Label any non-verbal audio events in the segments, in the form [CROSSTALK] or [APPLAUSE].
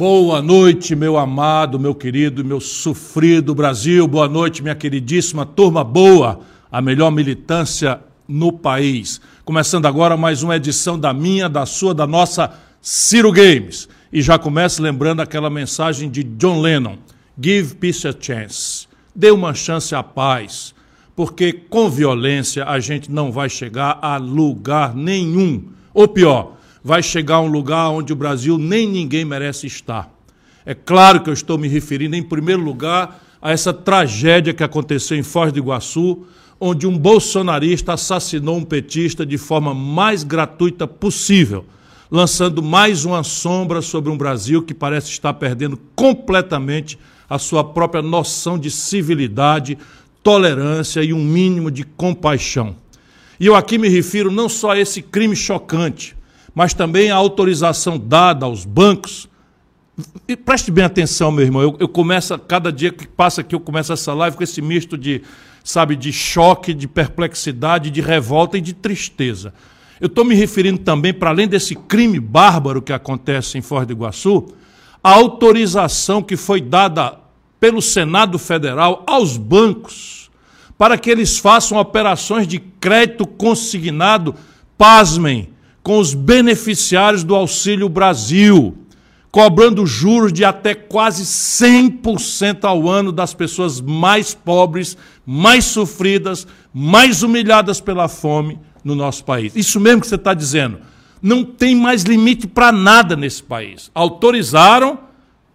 Boa noite, meu amado, meu querido, meu sofrido Brasil. Boa noite, minha queridíssima turma boa, a melhor militância no país. Começando agora mais uma edição da minha, da sua, da nossa Ciro Games. E já começo lembrando aquela mensagem de John Lennon: Give peace a chance. Dê uma chance à paz, porque com violência a gente não vai chegar a lugar nenhum. Ou pior, vai chegar a um lugar onde o Brasil nem ninguém merece estar. É claro que eu estou me referindo, em primeiro lugar, a essa tragédia que aconteceu em Foz do Iguaçu, onde um bolsonarista assassinou um petista de forma mais gratuita possível, lançando mais uma sombra sobre um Brasil que parece estar perdendo completamente a sua própria noção de civilidade, tolerância e um mínimo de compaixão. E eu aqui me refiro não só a esse crime chocante, mas também a autorização dada aos bancos. E preste bem atenção, meu irmão. Eu, eu começo, cada dia que passa aqui, eu começo essa live com esse misto de, sabe, de choque, de perplexidade, de revolta e de tristeza. Eu estou me referindo também, para além desse crime bárbaro que acontece em Foz do Iguaçu, a autorização que foi dada pelo Senado Federal aos bancos para que eles façam operações de crédito consignado, pasmem, com os beneficiários do Auxílio Brasil, cobrando juros de até quase 100% ao ano das pessoas mais pobres, mais sofridas, mais humilhadas pela fome no nosso país. Isso mesmo que você está dizendo. Não tem mais limite para nada nesse país. Autorizaram,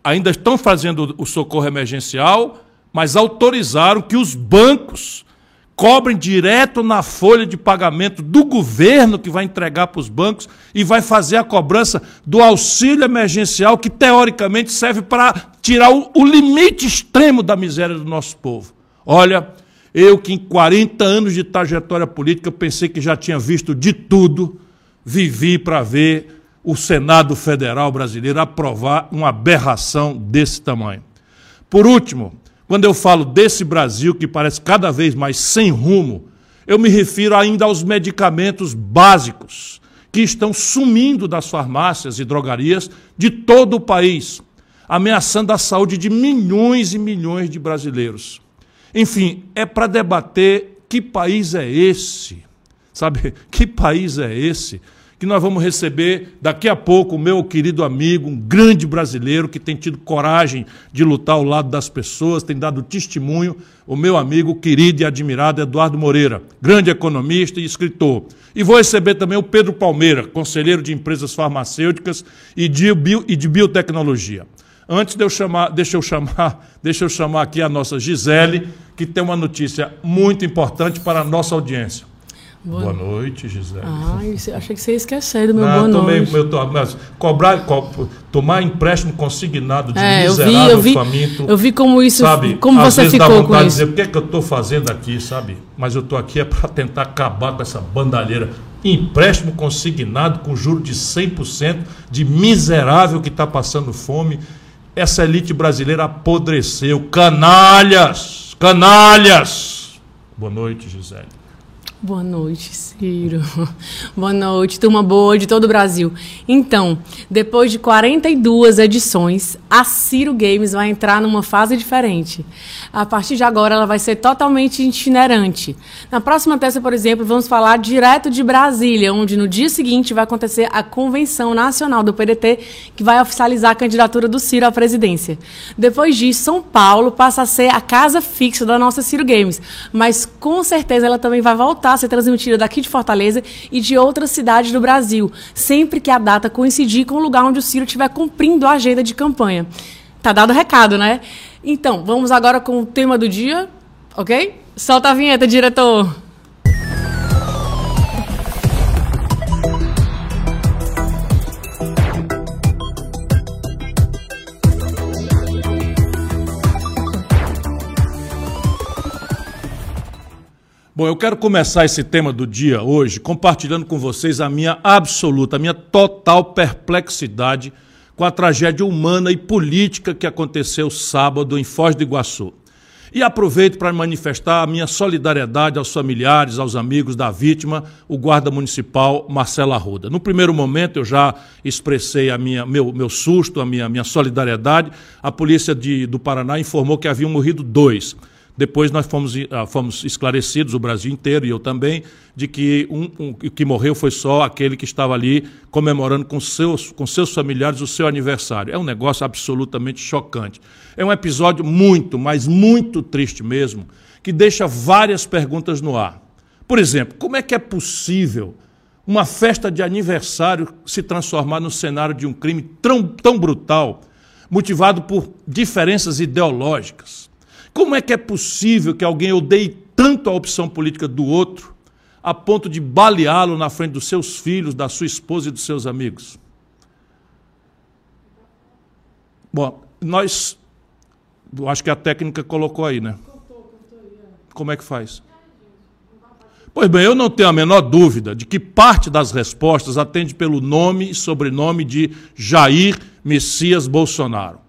ainda estão fazendo o socorro emergencial, mas autorizaram que os bancos cobrem direto na folha de pagamento do governo que vai entregar para os bancos e vai fazer a cobrança do auxílio emergencial que teoricamente serve para tirar o, o, limite extremo da miséria do nosso povo. Olha, eu que em 40 anos de trajetória política pensei que já tinha visto de tudo, vivi para ver o Senado Federal brasileiro aprovar uma aberração desse tamanho. Por último, quando eu falo desse Brasil que parece cada vez mais sem rumo, eu me refiro ainda aos medicamentos básicos que estão sumindo das farmácias e drogarias de todo o país, ameaçando a saúde de milhões e milhões de brasileiros. Enfim, é para debater que país é esse? Sabe, [LAUGHS] que país é esse que nós vamos receber daqui a pouco o meu querido amigo, um grande brasileiro que tem tido coragem de lutar ao lado das pessoas, tem dado testemunho, o meu amigo querido e admirado Eduardo Moreira, grande economista e escritor. E vou receber também o Pedro Palmeira, conselheiro de empresas farmacêuticas e de, bio, e de biotecnologia. Antes de eu chamar, deixa eu chamar, [LAUGHS] deixa eu chamar aqui a nossa Gisele, que tem uma notícia muito importante para a nossa audiência. Boa, boa noite, Gisele. Ah, achei que você ia esquecer do meu Não, boa tomei, noite. Meu, mas cobrar, co, tomar empréstimo consignado de é, miserável, eu vi, eu vi, faminto. Eu vi como isso, sabe, como você vezes ficou dá vontade com de dizer, o que é que eu estou fazendo aqui, sabe? Mas eu estou aqui é para tentar acabar com essa bandalheira. Empréstimo consignado com juro de 100% de miserável que está passando fome. Essa elite brasileira apodreceu. Canalhas! Canalhas! Boa noite, Gisele. Boa noite, Ciro. [LAUGHS] Boa noite, turma boa de todo o Brasil. Então, depois de 42 edições, a Ciro Games vai entrar numa fase diferente. A partir de agora, ela vai ser totalmente itinerante. Na próxima terça, por exemplo, vamos falar direto de Brasília, onde no dia seguinte vai acontecer a Convenção Nacional do PDT, que vai oficializar a candidatura do Ciro à presidência. Depois disso, São Paulo passa a ser a casa fixa da nossa Ciro Games, mas com certeza ela também vai voltar ser transmitida daqui de Fortaleza e de outras cidades do Brasil, sempre que a data coincidir com o lugar onde o Ciro estiver cumprindo a agenda de campanha. Tá dado o recado, né? Então, vamos agora com o tema do dia, ok? Solta a vinheta, diretor. Bom, eu quero começar esse tema do dia hoje compartilhando com vocês a minha absoluta, a minha total perplexidade com a tragédia humana e política que aconteceu sábado em Foz do Iguaçu. E aproveito para manifestar a minha solidariedade aos familiares, aos amigos da vítima, o guarda municipal Marcelo Arruda. No primeiro momento eu já expressei a minha, meu, meu susto, a minha, minha solidariedade. A polícia de, do Paraná informou que haviam morrido dois. Depois nós fomos, ah, fomos esclarecidos, o Brasil inteiro e eu também, de que um, um, que morreu foi só aquele que estava ali comemorando com seus, com seus familiares o seu aniversário. É um negócio absolutamente chocante. É um episódio muito, mas muito triste mesmo, que deixa várias perguntas no ar. Por exemplo, como é que é possível uma festa de aniversário se transformar no cenário de um crime tão, tão brutal, motivado por diferenças ideológicas? Como é que é possível que alguém odeie tanto a opção política do outro, a ponto de baleá-lo na frente dos seus filhos, da sua esposa e dos seus amigos? Bom, nós. Acho que a técnica colocou aí, né? Como é que faz? Pois bem, eu não tenho a menor dúvida de que parte das respostas atende pelo nome e sobrenome de Jair Messias Bolsonaro.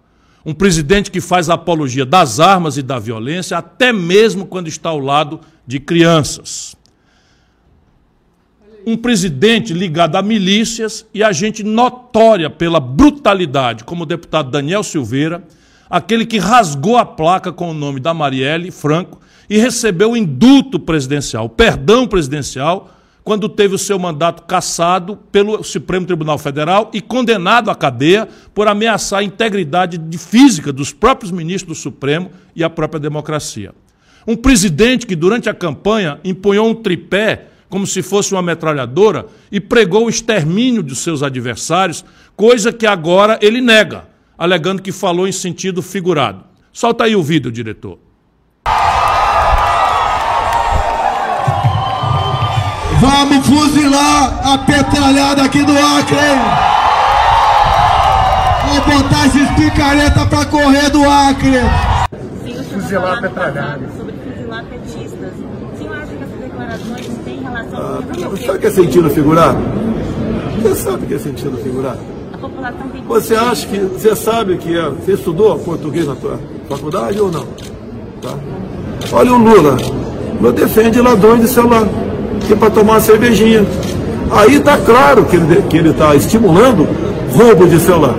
Um presidente que faz apologia das armas e da violência, até mesmo quando está ao lado de crianças. Um presidente ligado a milícias e a gente notória pela brutalidade, como o deputado Daniel Silveira, aquele que rasgou a placa com o nome da Marielle Franco e recebeu o indulto presidencial, o perdão presidencial quando teve o seu mandato cassado pelo Supremo Tribunal Federal e condenado à cadeia por ameaçar a integridade física dos próprios ministros do Supremo e a própria democracia. Um presidente que, durante a campanha, empunhou um tripé como se fosse uma metralhadora e pregou o extermínio de seus adversários, coisa que agora ele nega, alegando que falou em sentido figurado. Solta aí o vídeo, diretor. Vamos fuzilar a petralhada aqui do Acre, hein? Vou botar esses picareta pra correr do Acre. Fuzilar a petralhada. Sobre fuzilar petistas. O senhor acha que essas declarações têm relação ah, com o Sabe o que é sentido figurado? Você sabe o que é sentido figurado? A população tem Você acha que. Você sabe que é. Você estudou português na tua faculdade ou não? Tá? Olha o Lula. Lula defende ladrões de celular que para tomar uma cervejinha. Aí está claro que ele está que ele tá estimulando roubo de celular.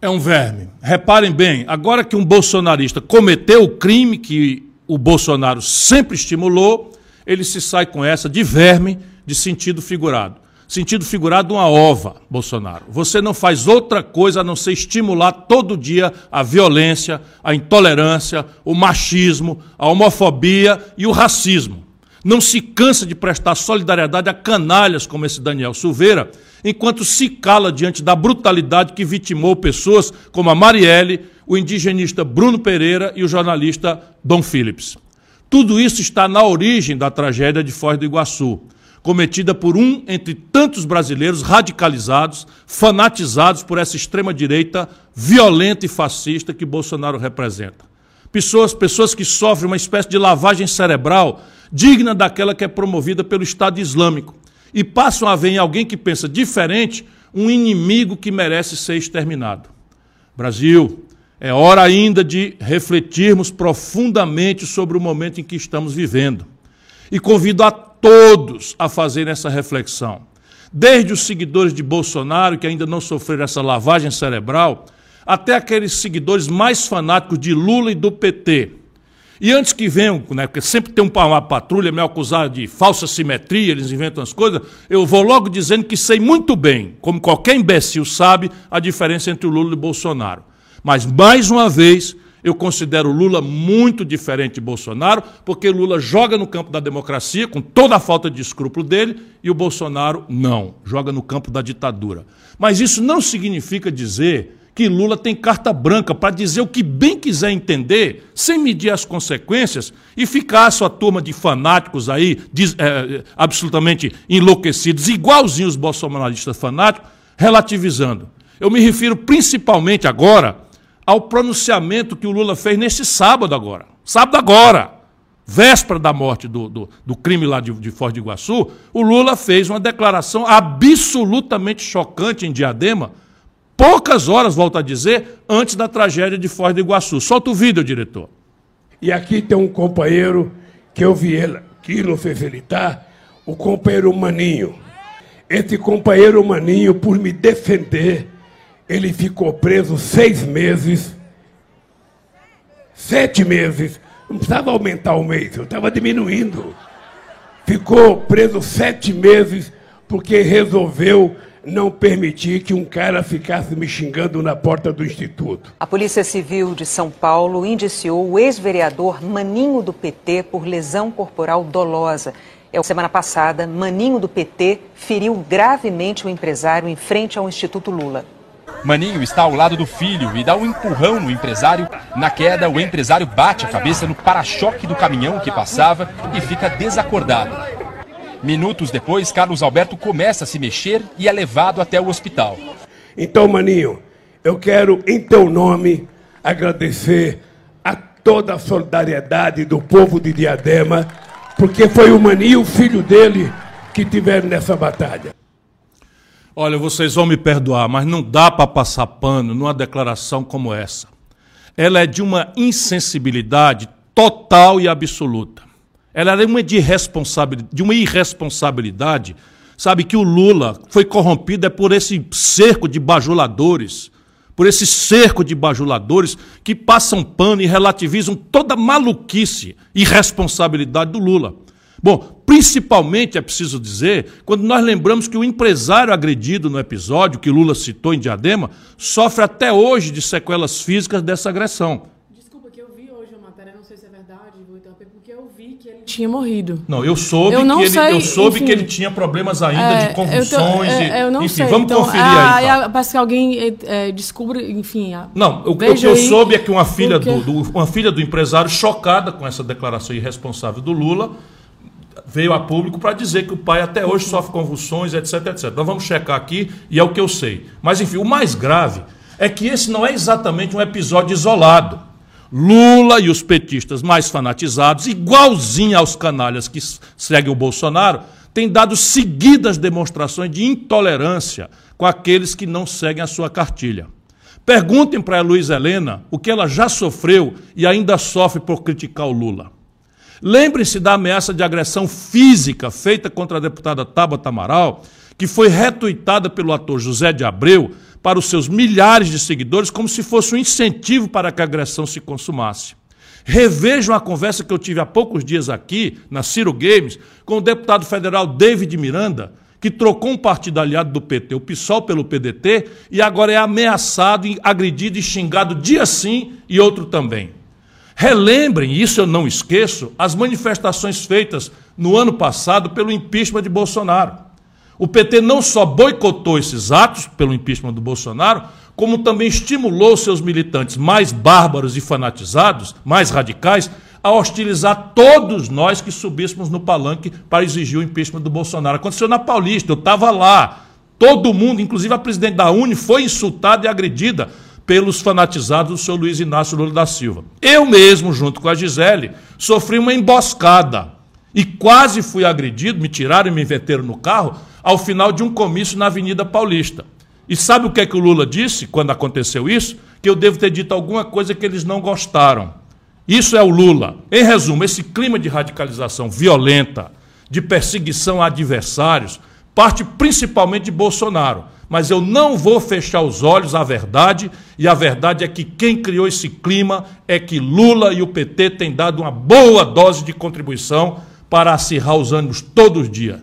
É um verme. Reparem bem, agora que um bolsonarista cometeu o crime que o Bolsonaro sempre estimulou, ele se sai com essa de verme de sentido figurado. Sentido figurado uma ova, Bolsonaro. Você não faz outra coisa a não ser estimular todo dia a violência, a intolerância, o machismo, a homofobia e o racismo não se cansa de prestar solidariedade a canalhas como esse Daniel Silveira, enquanto se cala diante da brutalidade que vitimou pessoas como a Marielle, o indigenista Bruno Pereira e o jornalista Dom Phillips. Tudo isso está na origem da tragédia de Foz do Iguaçu, cometida por um entre tantos brasileiros radicalizados, fanatizados por essa extrema-direita violenta e fascista que Bolsonaro representa. Pessoas, pessoas que sofrem uma espécie de lavagem cerebral digna daquela que é promovida pelo Estado Islâmico, e passam a ver em alguém que pensa diferente um inimigo que merece ser exterminado. Brasil, é hora ainda de refletirmos profundamente sobre o momento em que estamos vivendo. E convido a todos a fazer essa reflexão. Desde os seguidores de Bolsonaro, que ainda não sofreram essa lavagem cerebral, até aqueles seguidores mais fanáticos de Lula e do PT, e antes que venham, né, porque sempre tem uma patrulha me acusar de falsa simetria, eles inventam as coisas, eu vou logo dizendo que sei muito bem, como qualquer imbecil sabe, a diferença entre o Lula e o Bolsonaro. Mas, mais uma vez, eu considero Lula muito diferente de Bolsonaro, porque Lula joga no campo da democracia, com toda a falta de escrúpulo dele, e o Bolsonaro não, joga no campo da ditadura. Mas isso não significa dizer que Lula tem carta branca para dizer o que bem quiser entender, sem medir as consequências, e ficar a sua turma de fanáticos aí, de, é, absolutamente enlouquecidos, igualzinhos os bolsonaristas fanáticos, relativizando. Eu me refiro principalmente agora ao pronunciamento que o Lula fez nesse sábado agora. Sábado agora, véspera da morte do, do, do crime lá de, de Foz do Iguaçu, o Lula fez uma declaração absolutamente chocante em Diadema, poucas horas, volto a dizer, antes da tragédia de Foz do Iguaçu. Solta o vídeo, diretor. E aqui tem um companheiro que eu vi ele aqui, ele está, o companheiro Maninho. Esse companheiro Maninho, por me defender, ele ficou preso seis meses, sete meses. Não precisava aumentar o mês, eu estava diminuindo. Ficou preso sete meses porque resolveu não permitir que um cara ficasse me xingando na porta do instituto. A Polícia Civil de São Paulo indiciou o ex-vereador Maninho do PT por lesão corporal dolosa. É, semana passada, Maninho do PT feriu gravemente o empresário em frente ao Instituto Lula. Maninho está ao lado do filho e dá um empurrão no empresário. Na queda, o empresário bate a cabeça no para-choque do caminhão que passava e fica desacordado. Minutos depois, Carlos Alberto começa a se mexer e é levado até o hospital. Então, Maninho, eu quero, em teu nome, agradecer a toda a solidariedade do povo de Diadema, porque foi o Maninho, o filho dele, que tiveram nessa batalha. Olha, vocês vão me perdoar, mas não dá para passar pano numa declaração como essa. Ela é de uma insensibilidade total e absoluta. Ela é uma, de, de uma irresponsabilidade. Sabe que o Lula foi corrompido é por esse cerco de bajuladores, por esse cerco de bajuladores que passam pano e relativizam toda maluquice e responsabilidade do Lula. Bom, principalmente é preciso dizer, quando nós lembramos que o empresário agredido no episódio que Lula citou em Diadema sofre até hoje de sequelas físicas dessa agressão. Desculpa que eu vi hoje a matéria, não sei se é verdade, vou interromper, porque eu vi que ele tinha morrido. Não, eu soube, Eu não que, ele, sei, eu soube enfim. que ele tinha problemas ainda É, de convulsões. eu, tô- e, é, eu não enfim, sei. vamos então, conferir ah, aí. ah, Parece que alguém é, é, descobre, enfim. ah, Não, o, o que eu soube é que uma filha porque- do, do- uma filha do empresário, chocada com essa declaração irresponsável do Lula, veio a público para dizer que o pai até hoje sofre convulsões, etc, etc. Nós vamos checar aqui e é o que eu sei. Mas, enfim, o mais grave é que esse não é exatamente um episódio isolado. Lula e os petistas mais fanatizados, igualzinho aos canalhas que seguem o Bolsonaro, têm dado seguidas demonstrações de intolerância com aqueles que não seguem a sua cartilha. Perguntem para a Luiz Helena o que ela já sofreu e ainda sofre por criticar o Lula. Lembrem-se da ameaça de agressão física feita contra a deputada Tabata Amaral, que foi retuitada pelo ator José de Abreu para os seus milhares de seguidores como se fosse um incentivo para que a agressão se consumasse. Revejam a conversa que eu tive há poucos dias aqui, na Ciro Games, com o deputado federal David Miranda, que trocou um partido aliado do PT, o PSOL, pelo PDT, e agora é ameaçado, agredido e xingado dia sim e outro também. Relembrem, isso eu não esqueço, as manifestações feitas no ano passado pelo impeachment de Bolsonaro. O PT não só boicotou esses atos pelo impeachment do Bolsonaro, como também estimulou seus militantes mais bárbaros e fanatizados, mais radicais, a hostilizar todos nós que subíssemos no palanque para exigir o impeachment do Bolsonaro. Aconteceu na Paulista, eu estava lá. Todo mundo, inclusive a presidente da Uni, foi insultada e agredida pelos fanatizados do senhor Luiz Inácio Lula da Silva. Eu mesmo, junto com a Gisele, sofri uma emboscada e quase fui agredido, me tiraram e me meteram no carro ao final de um comício na Avenida Paulista. E sabe o que é que o Lula disse quando aconteceu isso? Que eu devo ter dito alguma coisa que eles não gostaram. Isso é o Lula. Em resumo, esse clima de radicalização violenta, de perseguição a adversários, parte principalmente de Bolsonaro. Mas eu não vou fechar os olhos à verdade, e a verdade é que quem criou esse clima é que Lula e o PT têm dado uma boa dose de contribuição para acirrar os ânimos todos os dias,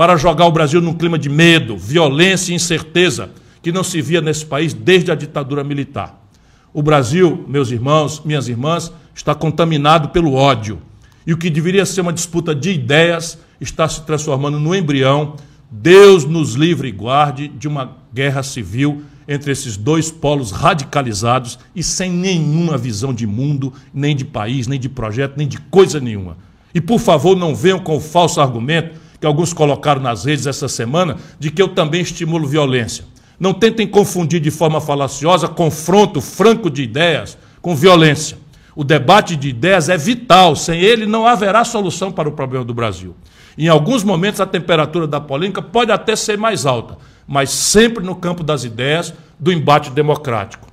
para jogar o Brasil num clima de medo, violência e incerteza que não se via nesse país desde a ditadura militar. O Brasil, meus irmãos, minhas irmãs, está contaminado pelo ódio. E o que deveria ser uma disputa de ideias está se transformando no embrião. Deus nos livre e guarde de uma guerra civil entre esses dois polos radicalizados e sem nenhuma visão de mundo, nem de país, nem de projeto, nem de coisa nenhuma. E por favor, não venham com o falso argumento que alguns colocaram nas redes essa semana de que eu também estimulo violência. Não tentem confundir de forma falaciosa confronto franco de ideias com violência. O debate de ideias é vital, sem ele não haverá solução para o problema do Brasil. Em alguns momentos a temperatura da polêmica pode até ser mais alta, mas sempre no campo das ideias, do embate democrático.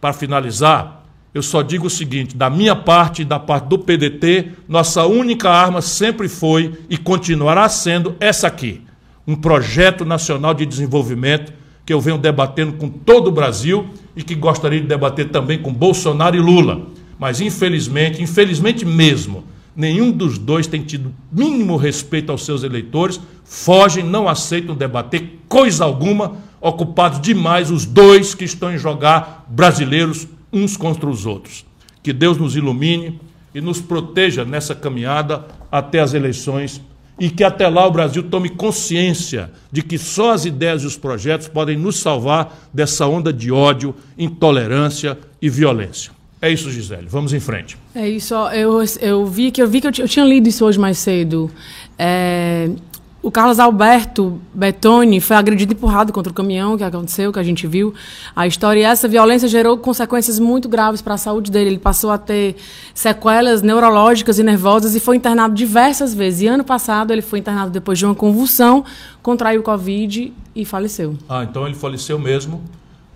Para finalizar, eu só digo o seguinte: da minha parte e da parte do PDT, nossa única arma sempre foi e continuará sendo essa aqui: um projeto nacional de desenvolvimento que eu venho debatendo com todo o Brasil e que gostaria de debater também com Bolsonaro e Lula. Mas infelizmente, infelizmente mesmo, nenhum dos dois tem tido mínimo respeito aos seus eleitores, fogem, não aceitam debater coisa alguma, ocupados demais os dois que estão em jogar brasileiros uns contra os outros. Que Deus nos ilumine e nos proteja nessa caminhada até as eleições e que até lá o Brasil tome consciência de que só as ideias e os projetos podem nos salvar dessa onda de ódio, intolerância e violência. É isso, Gisele. Vamos em frente. É isso. Eu, eu vi que eu vi que eu, eu tinha lido isso hoje mais cedo. É, o Carlos Alberto Betoni foi agredido e empurrado contra o caminhão, que aconteceu, que a gente viu. A história e essa violência gerou consequências muito graves para a saúde dele. Ele passou a ter sequelas neurológicas e nervosas e foi internado diversas vezes. E ano passado ele foi internado depois de uma convulsão, contraiu Covid e faleceu. Ah, então ele faleceu mesmo,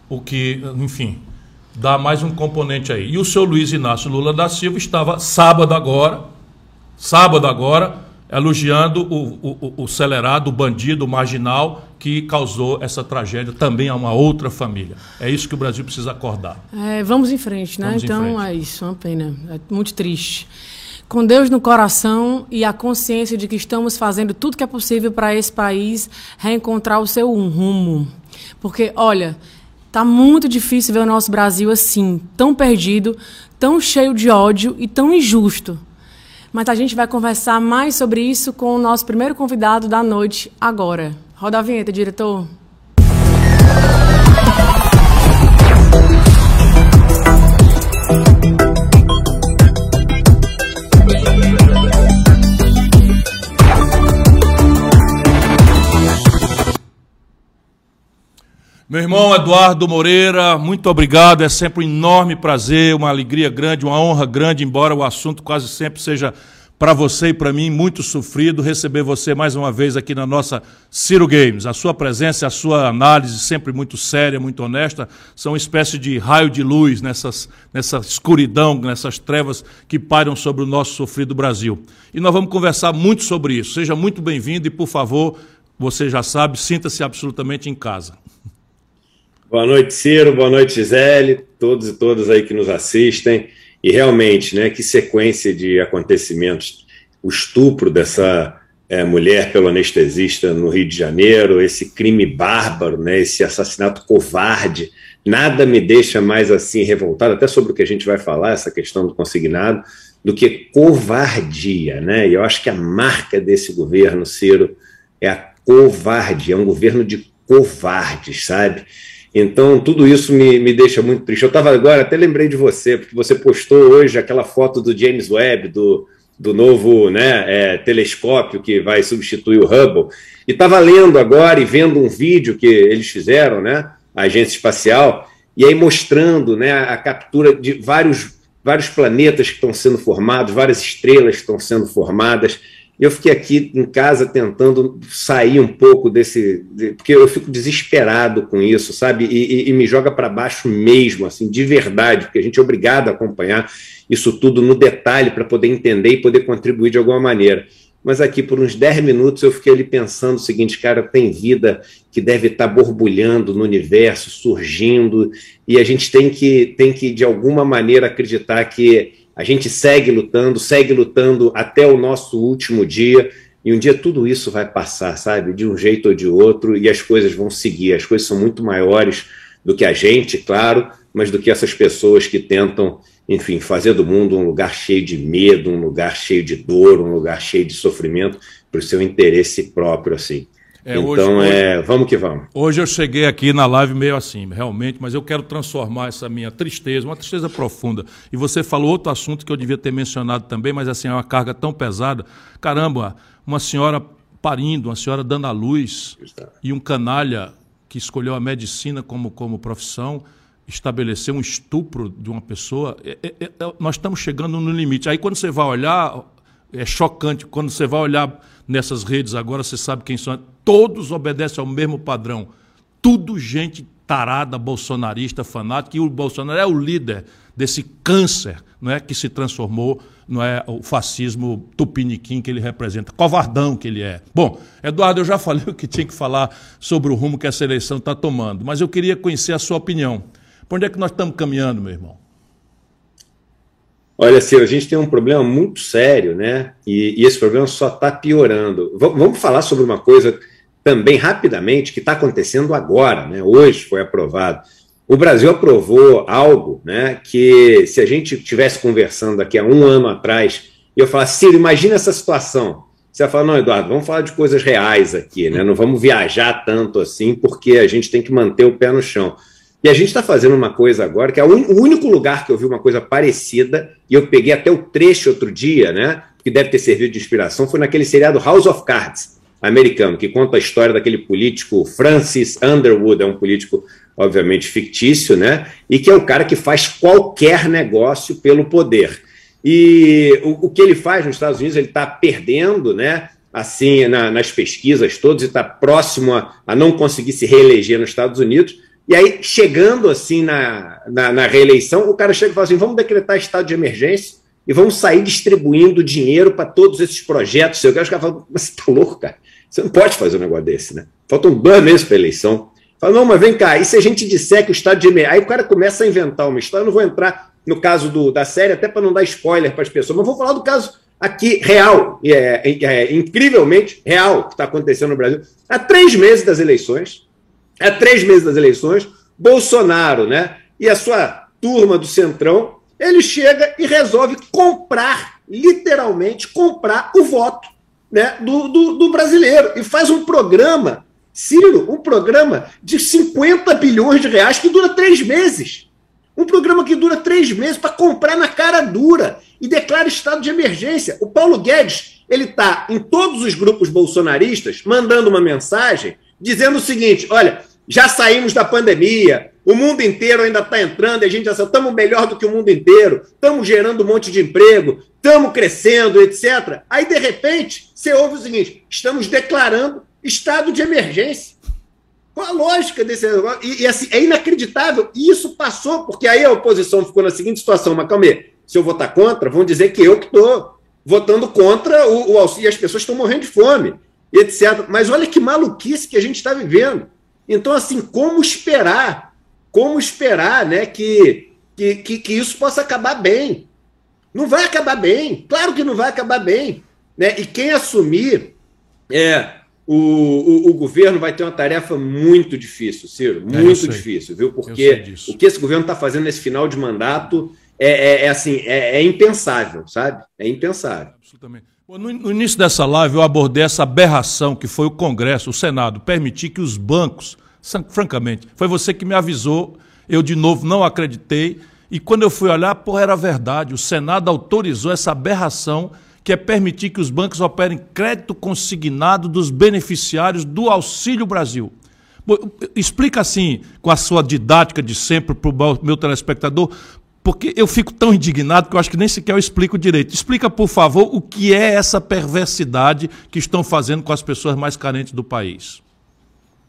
o que, enfim, dá mais um componente aí. E o seu Luiz Inácio Lula da Silva estava sábado agora, sábado agora, elogiando o, o, o acelerado, o bandido, o marginal que causou essa tragédia também a uma outra família. É isso que o Brasil precisa acordar. É, vamos em frente, né? Vamos então frente. é isso, uma pena. É muito triste. Com Deus no coração e a consciência de que estamos fazendo tudo que é possível para esse país reencontrar o seu rumo. Porque, olha, tá muito difícil ver o nosso Brasil assim, tão perdido, tão cheio de ódio e tão injusto. Mas a gente vai conversar mais sobre isso com o nosso primeiro convidado da noite agora. Roda a vinheta, diretor. Meu irmão Eduardo Moreira, muito obrigado. É sempre um enorme prazer, uma alegria grande, uma honra grande, embora o assunto quase sempre seja para você e para mim muito sofrido receber você mais uma vez aqui na nossa Ciro Games. A sua presença, a sua análise sempre muito séria, muito honesta, são uma espécie de raio de luz nessas, nessa escuridão, nessas trevas que pairam sobre o nosso sofrido Brasil. E nós vamos conversar muito sobre isso. Seja muito bem-vindo e, por favor, você já sabe, sinta-se absolutamente em casa. Boa noite, Ciro. Boa noite, Gisele. Todos e todas aí que nos assistem. E realmente, né, que sequência de acontecimentos. O estupro dessa é, mulher pelo anestesista no Rio de Janeiro, esse crime bárbaro, né, esse assassinato covarde. Nada me deixa mais assim revoltado, até sobre o que a gente vai falar, essa questão do consignado, do que covardia. Né? E eu acho que a marca desse governo, Ciro, é a covardia. É um governo de covardes, sabe? Então, tudo isso me, me deixa muito triste. Eu estava agora, até lembrei de você, porque você postou hoje aquela foto do James Webb, do, do novo né, é, telescópio que vai substituir o Hubble. E estava lendo agora e vendo um vídeo que eles fizeram, né, a agência espacial, e aí mostrando né, a captura de vários, vários planetas que estão sendo formados, várias estrelas que estão sendo formadas. Eu fiquei aqui em casa tentando sair um pouco desse. de- porque eu fico desesperado com isso, sabe? E, e- e me joga para baixo mesmo, assim, de verdade, porque a gente é obrigado a acompanhar isso tudo no detalhe para poder entender e poder contribuir de alguma maneira. Mas aqui, por uns 10 minutos, eu fiquei ali pensando o seguinte, cara, tem vida que deve estar borbulhando no universo, surgindo, e a gente tem que, tem que, de alguma maneira, acreditar que a gente segue lutando, segue lutando até o nosso último dia, e um dia tudo isso vai passar, sabe? De um jeito ou de outro, e as coisas vão seguir. As coisas são muito maiores do que a gente, claro, mas do que essas pessoas que tentam, enfim, fazer do mundo um lugar cheio de medo, um lugar cheio de dor, um lugar cheio de sofrimento, para o seu interesse próprio, assim. É, então, hoje- é, vamos que vamos. Hoje eu cheguei aqui na live meio assim, realmente, mas eu quero transformar essa minha tristeza, uma tristeza profunda. E você falou outro assunto que eu devia ter mencionado também, mas assim, é uma carga tão pesada. Caramba, uma senhora parindo, uma senhora dando à luz, e um canalha que escolheu a medicina como, como profissão, estabelecer um estupro de uma pessoa, é- é- é- nós estamos chegando no limite. Aí quando você vai olhar, é chocante. Quando você vai olhar nessas redes agora, você sabe quem são. Todos obedecem ao mesmo padrão. tudo gente tarada, bolsonarista, fanática, e o Bolsonaro é o líder desse câncer não é, que se transformou não é, o fascismo tupiniquim que ele representa, covardão que ele é. Bom, Eduardo, eu já [LAUGHS] falei o que tinha que falar sobre o rumo que essa eleição está tomando, mas eu queria conhecer a sua opinião. Por onde é que nós estamos caminhando, meu irmão? Olha, Ciro, a gente tem um problema muito sério, né? E, e esse problema só está piorando. V vamos falar sobre uma coisa também rapidamente que está acontecendo agora, né? Hoje foi aprovado. O Brasil aprovou algo, né? Que se a gente tivesse conversando aqui há um ano atrás, eu falasse, Ciro, imagina essa situação. Você vai falar, não, Eduardo, vamos falar de coisas reais aqui, né? Não vamos viajar tanto assim, porque a gente tem que manter o pé no chão. E a gente está fazendo uma coisa agora, que é o único lugar que eu vi uma coisa parecida, e eu peguei até o trecho outro dia, né? Que deve ter servido de inspiração, foi naquele seriado House of Cards americano, que conta a história daquele político Francis Underwood, é um político, obviamente, fictício, né? E que é o cara que faz qualquer negócio pelo poder. E o, o que ele faz nos Estados Unidos, ele está perdendo, né? Assim, na, nas pesquisas todas, e está próximo a, a não conseguir se reeleger nos Estados Unidos e aí, chegando assim na, na, na, reeleição, o cara chega e fala assim: vamos decretar estado de emergência e vamos sair distribuindo dinheiro para todos esses projetos. Eu quero os caras falam, mas você está louco, cara? Você não pode fazer um negócio desse, né? Faltam dois meses para a eleição. Fala, não, mas vem cá, e se a gente disser que o estado de emergência. Aí o cara começa a inventar uma história. Eu não vou entrar no caso do, da série, até para não dar spoiler para as pessoas, mas vou falar do caso aqui real, é, é, é incrivelmente real, que está acontecendo no Brasil. Há três meses das eleições, há três meses das eleições, Bolsonaro né, e a sua turma do Centrão, ele chega e resolve comprar, literalmente, comprar o voto né, do, do, do brasileiro. E faz um programa, Ciro, um programa de 50 bilhões de reais que dura três meses. Um programa que dura três meses para comprar na cara dura e declara estado de emergência. O Paulo Guedes ele está em todos os grupos bolsonaristas mandando uma mensagem dizendo o seguinte: olha, já saímos da pandemia, o mundo inteiro ainda está entrando, e a gente já estamos melhor do que o mundo inteiro, estamos gerando um monte de emprego, estamos crescendo, etc. Aí, de repente, você ouve o seguinte: estamos declarando estado de emergência. Qual a lógica desse negócio? E, e assim, é inacreditável. E isso passou, porque aí a oposição ficou na seguinte situação: mas calma aí, se eu votar contra, vão dizer que eu que estou votando contra o, o auxílio, e as pessoas estão morrendo de fome etc. Mas olha que maluquice que a gente está vivendo. Então, assim, como esperar? Como esperar né, que, que, que, que, isso possa acabar bem? Não vai acabar bem. Claro que não vai acabar bem. Né? E quem assumir é, o, o, o governo vai ter uma tarefa muito difícil, Ciro. É, muito é, difícil, viu? Porque o que esse governo está fazendo nesse final de mandato é, é, é assim, é, é impensável, sabe? É impensável. Absolutamente. No início dessa live, eu abordei essa aberração que foi o Congresso, o Senado, permitir que os bancos, francamente, foi você que me avisou, eu de novo não acreditei, e quando eu fui olhar, porra, era verdade, o Senado autorizou essa aberração que é permitir que os bancos operem crédito consignado dos beneficiários do Auxílio Brasil. Explica assim, com a sua didática de sempre para o meu telespectador, porque eu fico tão indignado que eu acho que nem sequer eu explico direito. Explica, por favor, o que é essa perversidade que estão fazendo com as pessoas mais carentes do país.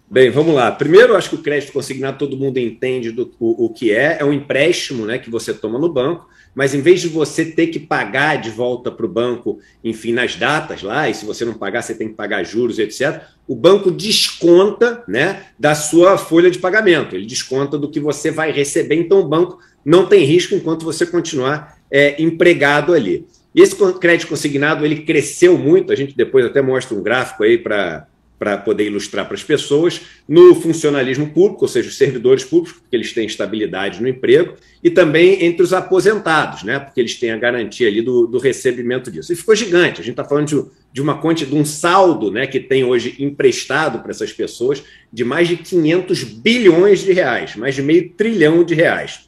Bem, vamos lá. Primeiro, acho que o crédito consignado todo mundo entende do, o, o que é. É um empréstimo né, que você toma no banco, mas em vez de você ter que pagar de volta para o banco, enfim, nas datas lá, e se você não pagar, você tem que pagar juros, etc., o banco desconta né, da sua folha de pagamento. Ele desconta do que você vai receber, então o banco não tem risco enquanto você continuar é, empregado ali. E esse crédito consignado ele cresceu muito, a gente depois até mostra um gráfico aí para para poder ilustrar para as pessoas, no funcionalismo público, ou seja, os servidores públicos, porque eles têm estabilidade no emprego, e também entre os aposentados, né, porque eles têm a garantia ali do, do recebimento disso. E ficou gigante, a gente está falando de, de uma quantidade, de um saldo né, que tem hoje emprestado para essas pessoas de mais de 500 bilhões de reais, mais de meio trilhão de reais.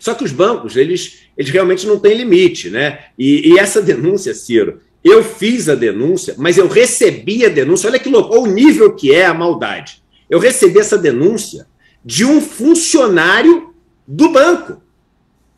Só que os bancos, eles, eles realmente não têm limite, né? E, e essa denúncia, Ciro, eu fiz a denúncia, mas eu recebi a denúncia. Olha que louco, olha o nível que é a maldade. Eu recebi essa denúncia de um funcionário do banco.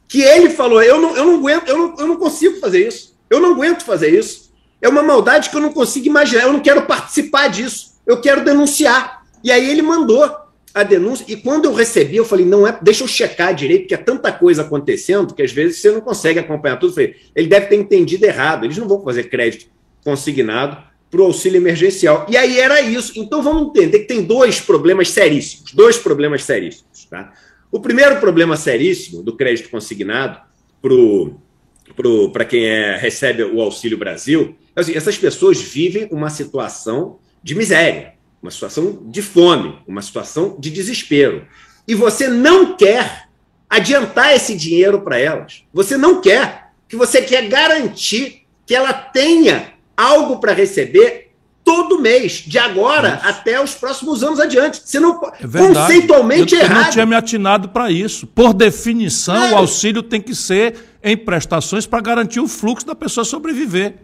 Que ele falou: eu não, eu não aguento, eu não, eu não consigo fazer isso. Eu não aguento fazer isso. É uma maldade que eu não consigo imaginar. Eu não quero participar disso. Eu quero denunciar. E aí ele mandou a denúncia. E quando eu recebi, eu falei, não é, deixa eu checar direito, porque é tanta coisa acontecendo que às vezes você não consegue acompanhar tudo. Eu falei, ele deve ter entendido errado. Eles não vão fazer crédito consignado para o auxílio emergencial. E aí era isso. Então vamos entender que tem dois problemas seríssimos. Dois problemas seríssimos. Tá? O primeiro problema seríssimo do crédito consignado para quem é, recebe o Auxílio Brasil é assim, essas pessoas vivem uma situação de miséria uma situação de fome, uma situação de desespero. E você não quer adiantar esse dinheiro para elas. Você não quer, que você quer garantir que ela tenha algo para receber todo mês, de agora isso. até os próximos anos adiante. Você não é conceitualmente eu, errado. Eu não tinha me atinado para isso. Por definição, o auxílio tem que ser em prestações para garantir o fluxo da pessoa sobreviver.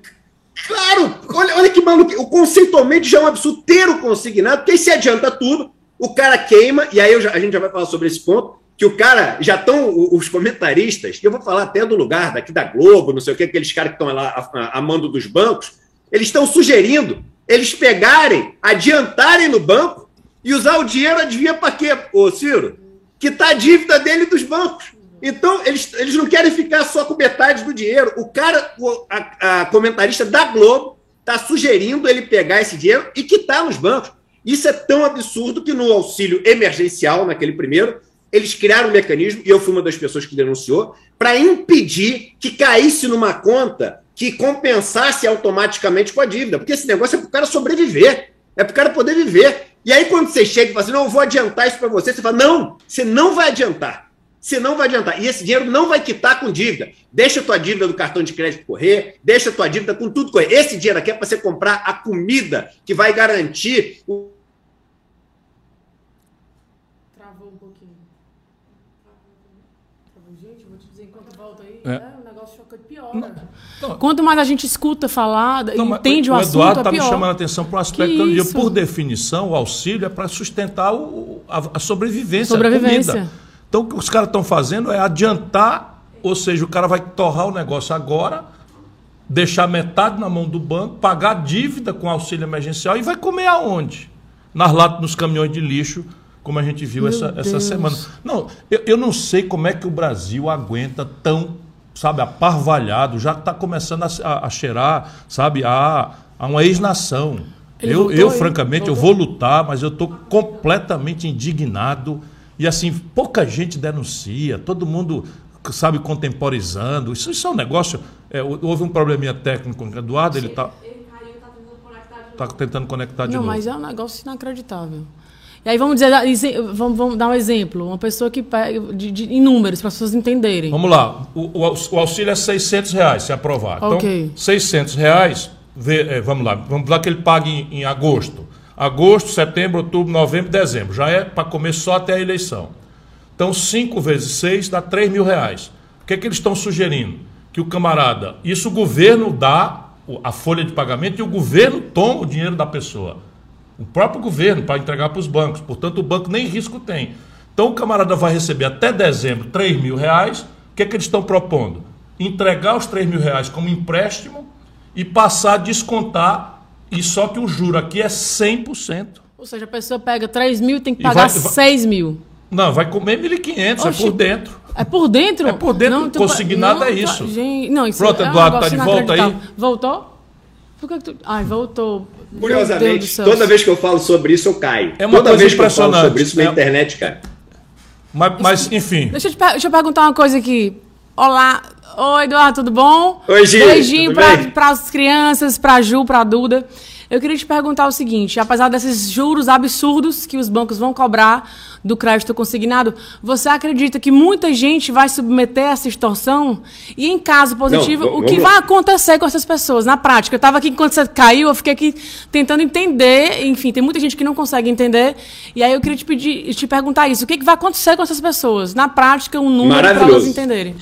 Claro! Olha, olha que maluco. Conceitualmente já é um absurdo ter o consignado, porque aí se adianta tudo, o cara queima, e aí já, a gente já vai falar sobre esse ponto, que o cara, já estão os comentaristas, eu vou falar até do lugar daqui da Globo, não sei o que, aqueles caras que estão lá a, mando dos bancos, eles estão sugerindo eles pegarem, adiantarem no banco e usar o dinheiro, adivinha para quê, ô Ciro? Que tá a dívida dele dos bancos. Então, eles, eles não querem ficar só com metade do dinheiro. O cara, o, a, a, comentarista da Globo, está sugerindo ele pegar esse dinheiro e quitar nos bancos. Isso é tão absurdo que no auxílio emergencial, naquele primeiro, eles criaram um mecanismo, e eu fui uma das pessoas que denunciou, para impedir que caísse numa conta que compensasse automaticamente com a dívida. Porque esse negócio é para o cara sobreviver, é para o cara poder viver. E aí, quando você chega e fala assim, não, eu vou adiantar isso para você, você fala, não, você não vai adiantar você não vai adiantar. E esse dinheiro não vai quitar com dívida. Deixa a tua dívida do cartão de crédito correr, deixa a tua dívida com tudo correr. Esse dinheiro aqui é para você comprar a comida que vai garantir o. Travou um pouquinho. Travou. Gente, vou te dizer, enquanto volta aí, é. é o negócio choca pior. Não. Quanto mais a gente escuta falar, não, entende o, o assunto, Eduardo está é me chamando a atenção para o aspecto que por definição, o auxílio é para sustentar o, a, a sobrevivência, sobrevivência. A comida. Então, o que os caras estão fazendo é adiantar, ou seja, o cara vai torrar o negócio agora, deixar metade na mão do banco, pagar dívida com auxílio emergencial e vai comer aonde? Nas latas, nos caminhões de lixo, como a gente viu essa, essa semana. Não, eu, eu não sei como é que o Brasil aguenta tão, sabe, aparvalhado, já está começando a, a, a, cheirar, sabe, a, a uma ex-nação. Eu, eu, francamente, voltou. eu vou lutar, mas eu estou completamente indignado e assim, pouca gente denuncia, todo mundo sabe contemporizando. Isso, isso é um negócio. É, houve um probleminha técnico com o Eduardo, ele está. Está tentando conectar de Não, novo. mas é um negócio inacreditável. E aí vamos dizer, vamos, vamos dar um exemplo, uma pessoa que pega de, de, em números para as pessoas entenderem. Vamos lá, o, o, auxílio é 600 reais, se aprovar. Então, okay. 600 reais, vê, é, vamos lá, vamos lá que ele pague em, em agosto agosto, setembro, outubro, novembro, dezembro. Já é para comer só até a eleição. Então, 5 vezes 6 dá 3 mil reais. O que é que eles estão sugerindo? Que o camarada, isso o governo dá a folha de pagamento e o governo toma o dinheiro da pessoa. O próprio governo para entregar para os bancos. Portanto, o banco nem risco tem. Então, o camarada vai receber até dezembro 3 mil reais. O que é que eles estão propondo? Entregar os 3 mil reais como empréstimo e passar a descontar e só que o juro aqui é 100%. Ou seja, a pessoa pega 3 mil e tem que pagar vai, 6 mil. Não, vai comer 1.500, é por dentro. É por dentro? É por dentro, não, tu, consignado não, é isso. Gente, não, isso Pronto, é Eduardo, um tá de volta aí? Voltou? Por que, que tu... Ai, voltou. Curiosamente, toda vez que eu falo sobre isso, eu caio. É uma toda coisa vez que eu falo sobre isso na é... internet, cara. Mas, mas enfim. Deixa eu, te, deixa eu perguntar uma coisa aqui. Olá, Oi, Eduardo, tudo bom? Oi, Gi. Beijinho para as crianças, para a Ju, para a Duda. Eu queria te perguntar o seguinte: apesar desses juros absurdos que os bancos vão cobrar do crédito consignado, você acredita que muita gente vai submeter essa extorsão? E em caso positivo, Não, o que vai acontecer com essas pessoas? Na prática, eu estava aqui enquanto você caiu, eu fiquei aqui tentando entender. Enfim, tem muita gente que não consegue entender. E aí eu queria te pedir, te perguntar isso: o que, que vai acontecer com essas pessoas? Na prática, um número para elas entenderem.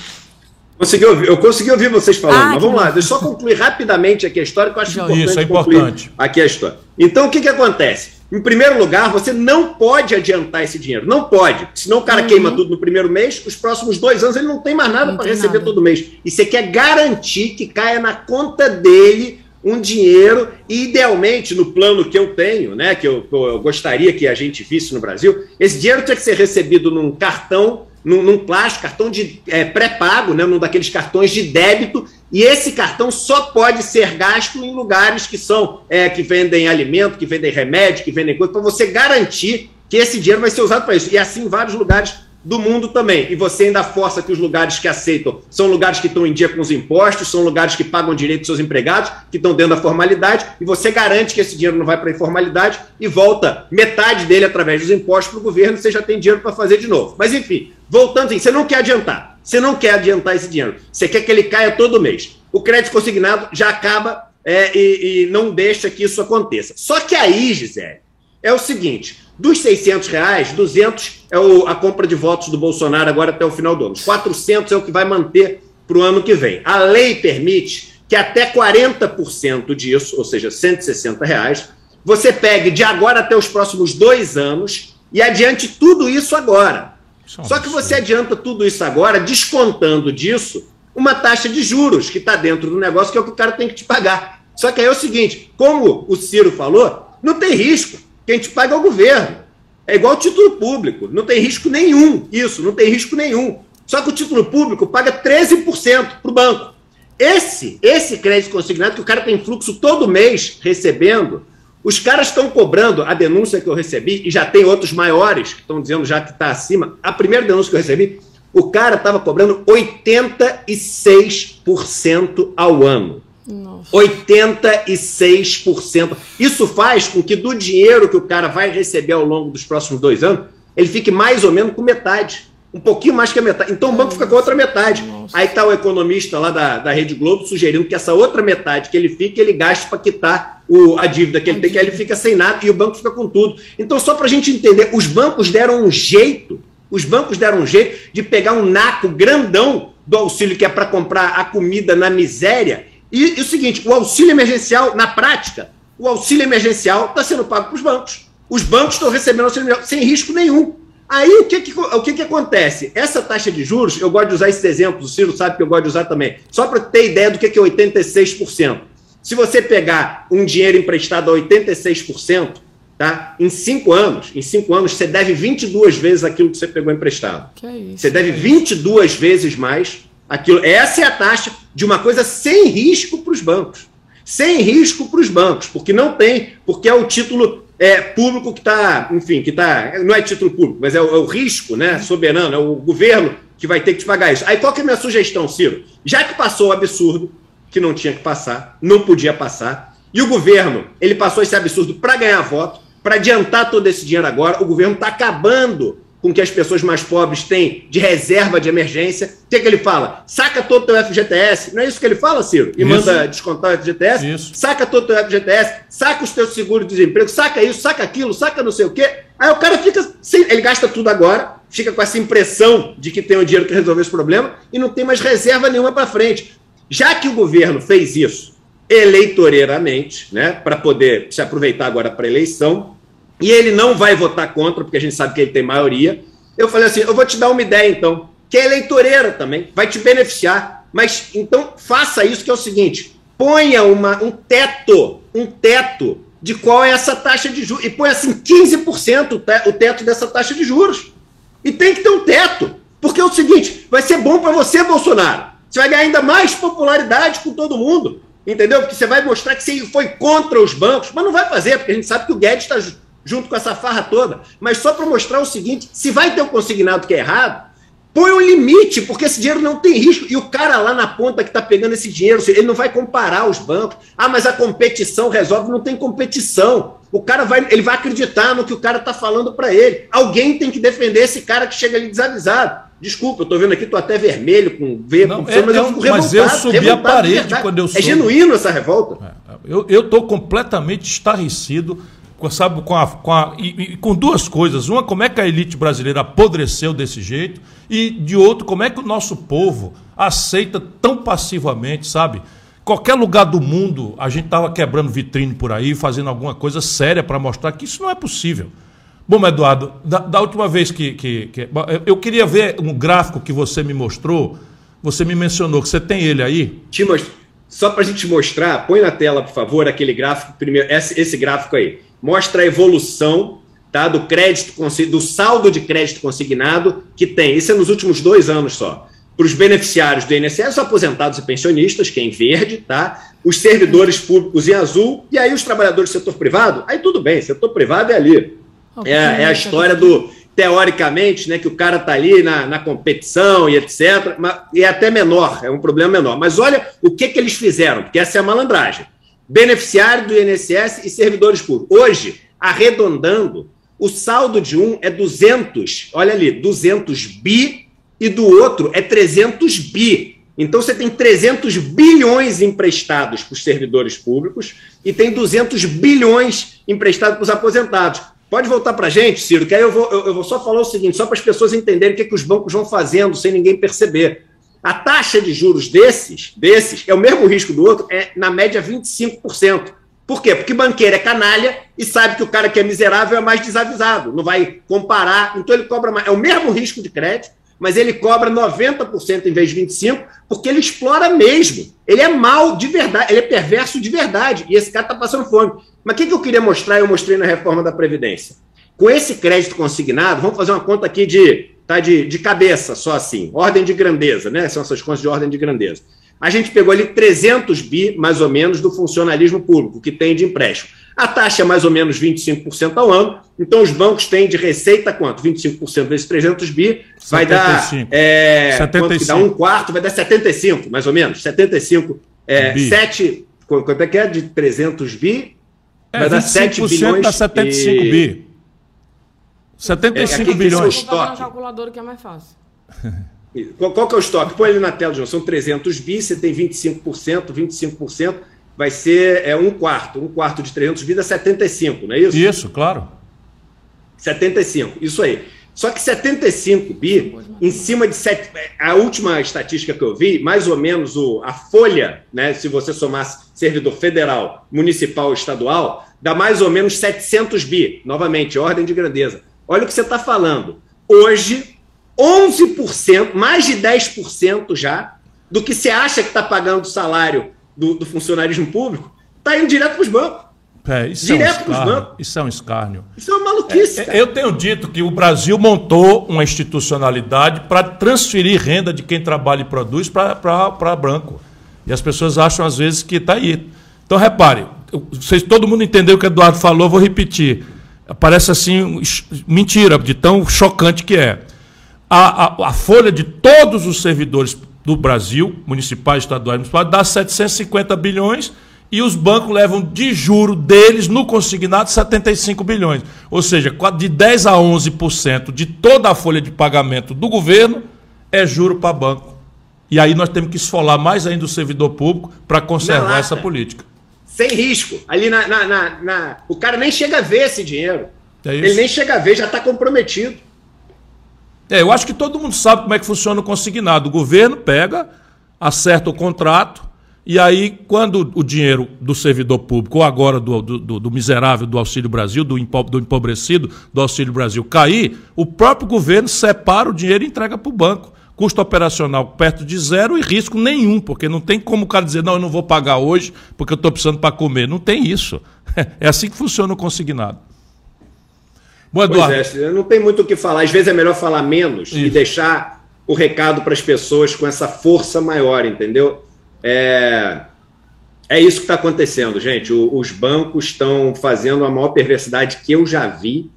Consegui ouvir, eu consegui ouvir vocês falando, ah, mas vamos lá, deixa eu só concluir rapidamente aqui a história, que eu acho importante. Isso é importante. Aqui a história. Então, o que, que acontece? Em primeiro lugar, você não pode adiantar esse dinheiro. Não pode. Senão o cara uhum. queima tudo no primeiro mês, os próximos dois anos ele não tem mais nada para receber nada. todo mês. E você quer garantir que caia na conta dele um dinheiro, e idealmente, no plano que eu tenho, né, que eu, eu, gostaria que a gente visse no Brasil, esse dinheiro tinha que ser recebido num cartão, num, num plástico, cartão de é, pré-pago, né, num daqueles cartões de débito, e esse cartão só pode ser gasto em lugares que são é, que vendem alimento, que vendem remédio, que vendem coisa, para você garantir que esse dinheiro vai ser usado para isso. E assim em vários lugares do mundo também. E você ainda força que os lugares que aceitam são lugares que estão em dia com os impostos, são lugares que pagam direito dos seus empregados, que estão dentro da formalidade, e você garante que esse dinheiro não vai para a informalidade e volta metade dele através dos impostos para o governo, você já tem dinheiro para fazer de novo. Mas enfim, voltando assim, você não quer adiantar. Você não quer adiantar esse dinheiro. Você quer que ele caia todo mês. O crédito consignado já acaba é, e, e não deixa que isso aconteça. Só que aí, Gisele, é o seguinte: dos 600 reais, 200 é o, a compra de votos do Bolsonaro agora até o final do ano. 400 é o que vai manter para o ano que vem. A lei permite que até 40% disso, ou seja, 160 reais, você pegue de agora até os próximos dois anos e adiante tudo isso agora. Só que você adianta tudo isso agora, descontando disso uma taxa de juros que está dentro do negócio, que é o que o cara tem que te pagar. Só que aí é o seguinte: como o Ciro falou, não tem risco. Quem te paga é o governo. É igual título público. Não tem risco nenhum. Isso, não tem risco nenhum. Só que o título público paga 13% para o banco. Esse, esse crédito consignado, que o cara tem fluxo todo mês recebendo, os caras estão cobrando a denúncia que eu recebi, e já tem outros maiores que estão dizendo já que está acima. A primeira denúncia que eu recebi, o cara estava cobrando 86% ao ano. Nossa. 86%. Isso faz com que do dinheiro que o cara vai receber ao longo dos próximos dois anos, ele fique mais ou menos com metade. Um pouquinho mais que a metade. Então o banco fica com a outra metade. Nossa. Aí está o economista lá da, da Rede Globo sugerindo que essa outra metade que ele fique, ele gaste para quitar o, a dívida que ele tem, que aí ele fica sem nada e o banco fica com tudo. Então, só para a gente entender, os bancos deram um jeito, os bancos deram um jeito de pegar um naco grandão do auxílio que é para comprar a comida na miséria e, e, o seguinte, o auxílio emergencial, na prática, o auxílio emergencial está sendo pago para os bancos. Os bancos estão recebendo auxílio emergencial sem risco nenhum. Aí o que, que, o que, que acontece? Essa taxa de juros, eu gosto de usar esses exemplos, o Ciro sabe que eu gosto de usar também, só para ter ideia do que, que é 86%. Se você pegar um dinheiro emprestado a 86%, tá? em cinco anos, em cinco anos, você deve 22 vezes aquilo que você pegou emprestado. Que é isso, você deve 22 vezes mais Aquilo, essa é a taxa de uma coisa sem risco para os bancos. Sem risco para os bancos, porque não tem, porque é o título é, público que está, enfim, que está. Não é título público, mas é o, é o, risco né, soberano, é o governo que vai ter que te pagar isso. Aí qual que é a minha sugestão, Ciro? Já que passou o absurdo, que não tinha que passar, não podia passar, e o governo ele passou esse absurdo para ganhar voto, para adiantar todo esse dinheiro agora, o governo está acabando com que as pessoas mais pobres têm de reserva de emergência. O que, é que ele fala? Saca todo o teu FGTS. Não é isso que ele fala, Ciro? E isso. manda descontar o FGTS? Isso. Saca todo o teu FGTS, saca os teus seguros de desemprego, saca isso, saca aquilo, saca não sei o quê. Aí o cara fica. Sem, ele gasta tudo agora, fica com essa impressão de que tem o dinheiro para resolver esse problema e não tem mais reserva nenhuma para frente. Já que o governo fez isso eleitoreiramente, né, para poder se aproveitar agora para a eleição, e ele não vai votar contra, porque a gente sabe que ele tem maioria. Eu falei assim: eu vou te dar uma ideia, então, que é eleitoreira também, vai te beneficiar. Mas então faça isso, que é o seguinte: ponha uma, um teto, um teto de qual é essa taxa de juros. E põe assim 15% o teto dessa taxa de juros. E tem que ter um teto. Porque é o seguinte: vai ser bom para você, Bolsonaro. Você vai ganhar ainda mais popularidade com todo mundo. Entendeu? Porque você vai mostrar que você foi contra os bancos, mas não vai fazer, porque a gente sabe que o Guedes está junto com essa farra toda, mas só para mostrar o seguinte: se vai ter um consignado que é errado, põe um limite, porque esse dinheiro não tem risco. E o cara lá na ponta que está pegando esse dinheiro, ele não vai comparar os bancos. Ah, mas a competição resolve, não tem competição. O cara vai, ele vai acreditar no que o cara está falando para ele. Alguém tem que defender esse cara que chega ali desavisado. Desculpa, eu tô vendo aqui, tô até vermelho com ver, não, com é, mas eu fico Mas eu subi a parede quando eu soube. É genuíno essa revolta. É, eu, tô completamente estarrecido sabe, com, a, com, a, e, e, com duas coisas. Uma, como é que a elite brasileira apodreceu desse jeito, e de outro, como é que o nosso povo aceita tão passivamente, sabe? Qualquer lugar do mundo, a gente estava quebrando vitrine por aí, fazendo alguma coisa séria para mostrar que isso não é possível. Bom, Eduardo, da, da última vez que, que, que, Eu queria ver um gráfico que você me mostrou. Você me mencionou que você tem ele aí. Mostrei. só para a gente mostrar, põe na tela, por favor, aquele gráfico, primeiro, esse, esse gráfico aí. Mostra a evolução tá, do crédito, do saldo de crédito consignado que tem. Isso é nos últimos dois anos só. Para os beneficiários do INSS, aposentados e pensionistas, que é em verde, tá? Os servidores públicos em azul, e aí os trabalhadores do setor privado, aí tudo bem, setor privado é ali. É, é a história do teoricamente, né, que o cara está ali na, na competição e etc., mas, e é até menor, é um problema menor. Mas olha o que, que eles fizeram, porque essa é a malandragem. Beneficiário do INSS e servidores públicos. Hoje, arredondando, o saldo de um é 200, olha ali, 200 bi, e do outro é 300 bi. Então você tem 300 bilhões emprestados para os servidores públicos e tem 200 bilhões emprestados para os aposentados. Pode voltar para a gente, Ciro, que aí eu vou, eu, eu vou só falar o seguinte, só para as pessoas entenderem o que, é que os bancos vão fazendo sem ninguém perceber. A taxa de juros desses, desses, é o mesmo risco do outro, é na média 25%. Por quê? Porque banqueiro é canalha e sabe que o cara que é miserável é mais desavisado, não vai comparar, então ele cobra mais. É o mesmo risco de crédito, mas ele cobra 90% em vez de 25%, porque ele explora mesmo. Ele é mal de verdade, ele é perverso de verdade, e esse cara está passando fome. Mas o que, que eu queria mostrar? Eu mostrei na reforma da Previdência. Com esse crédito consignado, vamos fazer uma conta aqui de, tá, de, de cabeça, só assim, ordem de grandeza, né? São essas contas de ordem de grandeza. A gente pegou ali 300 bi, mais ou menos, do funcionalismo público, que tem de empréstimo. A taxa é mais ou menos 25% ao ano, então os bancos têm de receita quanto? 25% vezes 300 bi, vai 75. dar. É, 75. dá um quarto, vai dar 75, mais ou menos. 75. É, bi. 7. Quanto é que é de 300 bi? É, vai dar 7 bilhões. dá 75 e... bi. 75 é, bilhões. Vou fazer uma calculadora que é mais fácil. Qual, qual, que é o estoque? Põe ele na tela, João. São 300 bi, você tem 25%, 25% vai ser é, um quarto. Um quarto de 300 bi dá 75, não é isso? Isso, claro. 75, isso aí. Só que 75 bi, em cima de. Sete, a última estatística que eu vi, mais ou menos o, a folha, né, se você somasse servidor federal, municipal estadual, dá mais ou menos 700 bi. Novamente, ordem de grandeza. Olha o que você está falando. Hoje, 11%, mais de 10% já, do que você acha que está pagando o salário do, do funcionarismo público, está indo direto para os bancos. É, isso Direto é um escárnio. Isso é um escárnio. Isso é uma maluquice. É, eu tenho dito que o Brasil montou uma institucionalidade para transferir renda de quem trabalha e produz para branco. E as pessoas acham, às vezes, que está aí. Então, repare, vocês, todo mundo entendeu o que o Eduardo falou, vou repetir. Parece assim, mentira, de tão chocante que é. A, a, a folha de todos os servidores do Brasil, municipais, estaduais, municipais, dá 750 bilhões e os bancos levam de juro deles no consignado 75 bilhões. Ou seja, de 10 a 11% de toda a folha de pagamento do governo é juro para banco. E aí nós temos que esfolar mais ainda o servidor público para conservar essa política. Sem risco. Ali na, na, na, na, O cara nem chega a ver esse dinheiro. É Ele nem chega a ver, já está comprometido. É, eu acho que todo mundo sabe como é que funciona o consignado. O governo pega, acerta o contrato, e aí, quando o dinheiro do servidor público, ou agora do, do, do miserável do Auxílio Brasil, do, do empobrecido do Auxílio Brasil cair, o próprio governo separa o dinheiro e entrega para o banco. Custo operacional perto de zero e risco nenhum, porque não tem como o cara dizer, não, eu não vou pagar hoje porque eu estou precisando para comer. Não tem isso. [LAUGHS] É assim que funciona o consignado. Bom, Eduardo. Pois é, não tem muito o que falar. Às vezes é melhor falar menos isso. e deixar o recado para as pessoas com essa força maior, entendeu? É, é isso que está acontecendo, gente. O, os bancos estão fazendo a maior perversidade que eu já vi.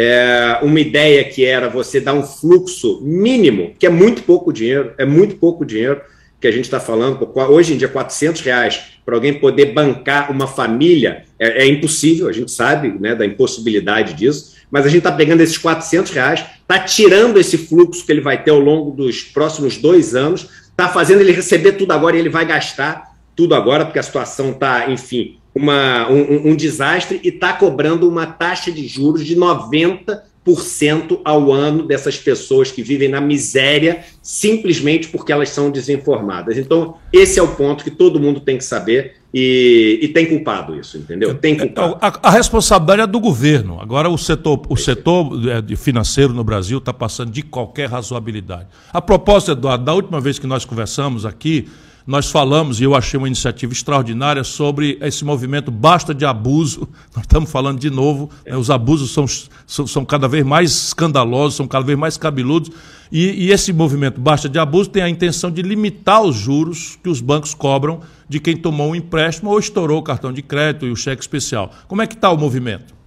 É, uma ideia que era você dar um fluxo mínimo, que é muito pouco dinheiro, é muito pouco dinheiro que a gente está falando. Hoje em dia, 400 reais para alguém poder bancar uma família é, é, impossível, a gente sabe né, da impossibilidade disso, mas a gente está pegando esses 400 reais, está tirando esse fluxo que ele vai ter ao longo dos próximos dois anos, está fazendo ele receber tudo agora e ele vai gastar tudo agora, porque a situação está, enfim, uma, um, um desastre e está cobrando uma taxa de juros de 90% ao ano dessas pessoas que vivem na miséria simplesmente porque elas são desinformadas. Então, esse é o ponto que todo mundo tem que saber e, e tem culpado isso, entendeu? Tem culpado. Então, a, a, responsabilidade é do governo. Agora, o setor, o setor é, financeiro no Brasil está passando de qualquer razoabilidade. A propósito, Eduardo, da última vez que nós conversamos aqui, nós falamos, e eu achei uma iniciativa extraordinária, sobre esse movimento basta de abuso. [LAUGHS] Nós estamos falando de novo, né, os abusos são, são, são, cada vez mais escandalosos, são cada vez mais cabeludos, e, e esse movimento basta de abuso tem a intenção de limitar os juros que os bancos cobram de quem tomou um empréstimo ou estourou o cartão de crédito e o cheque especial. Como é que está o movimento?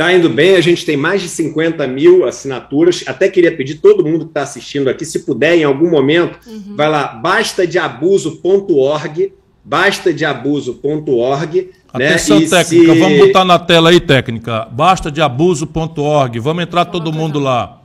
Está indo bem, a gente tem mais de 50 mil assinaturas. Até queria pedir todo mundo que está assistindo aqui, se puder, em algum momento, uhum. vai lá, bastadeabuso.org, bastadeabuso.org. Atenção né? técnica, se... vamos botar na tela aí, técnica. Bastadeabuso.org, vamos entrar todo mundo lá.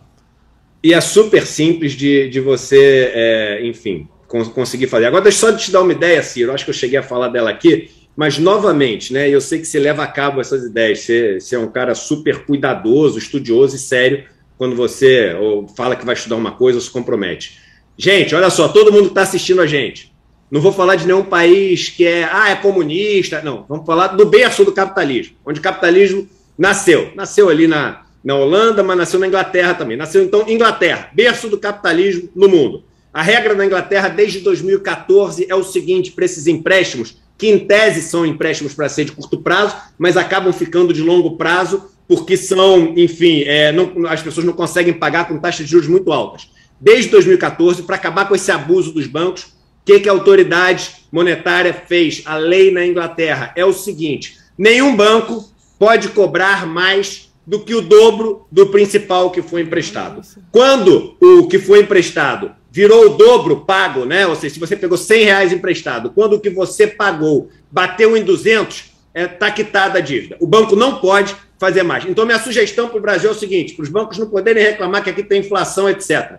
E é super simples de, de você, é, enfim, conseguir fazer. Agora, deixa só de te dar uma ideia, Ciro, acho que eu cheguei a falar dela aqui. Mas, novamente, né, eu sei que você leva a cabo essas ideias, você, você é um cara super cuidadoso, estudioso e sério quando você ou fala que vai estudar uma coisa ou se compromete. Gente, olha só, todo mundo que está assistindo a gente. Não vou falar de nenhum país que é, ah, é comunista. Não, vamos falar do berço do capitalismo, onde o capitalismo nasceu. Nasceu ali na, na Holanda, mas nasceu na Inglaterra também. Nasceu, então, Inglaterra, berço do capitalismo no mundo. A regra na Inglaterra desde 2014 é o seguinte: para esses empréstimos, que em tese são empréstimos para ser de curto prazo, mas acabam ficando de longo prazo porque são, enfim, é, não, as pessoas não conseguem pagar com taxas de juros muito altas. Desde 2014, para acabar com esse abuso dos bancos, o que, que a autoridade monetária fez? A lei na Inglaterra é o seguinte: nenhum banco pode cobrar mais do que o dobro do principal que foi emprestado. Quando o que foi emprestado virou o dobro pago, né? Ou seja, se você pegou 100 reais emprestado, quando o que você pagou bateu em 200, está é, tá quitada a dívida. O banco não pode fazer mais. Então, minha sugestão para o Brasil é o seguinte: para os bancos não poderem reclamar que aqui tem inflação, etc.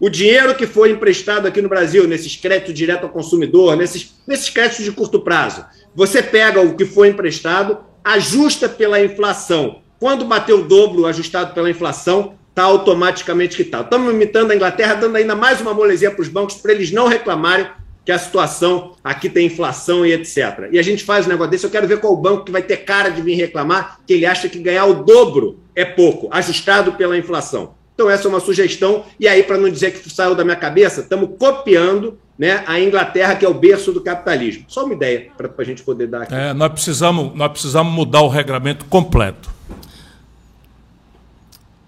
O dinheiro que foi emprestado aqui no Brasil, nesses créditos direto ao consumidor, nesses, nesses créditos de curto prazo, você pega o que foi emprestado, ajusta pela inflação. Quando bater o dobro ajustado pela inflação, está automaticamente quitado. Estamos imitando a Inglaterra, dando ainda mais uma molezinha para os bancos, para eles não reclamarem que a situação aqui tem inflação e etc. E a gente faz um negócio desse, eu quero ver qual banco que vai ter cara de vir reclamar, que ele acha que ganhar o dobro é pouco, ajustado pela inflação. Então essa é uma sugestão, e aí para não dizer que saiu da minha cabeça, estamos copiando né, a Inglaterra, que é o berço do capitalismo. Só uma ideia para a gente poder dar aqui. É, nós, precisamos, nós precisamos mudar o regramento completo.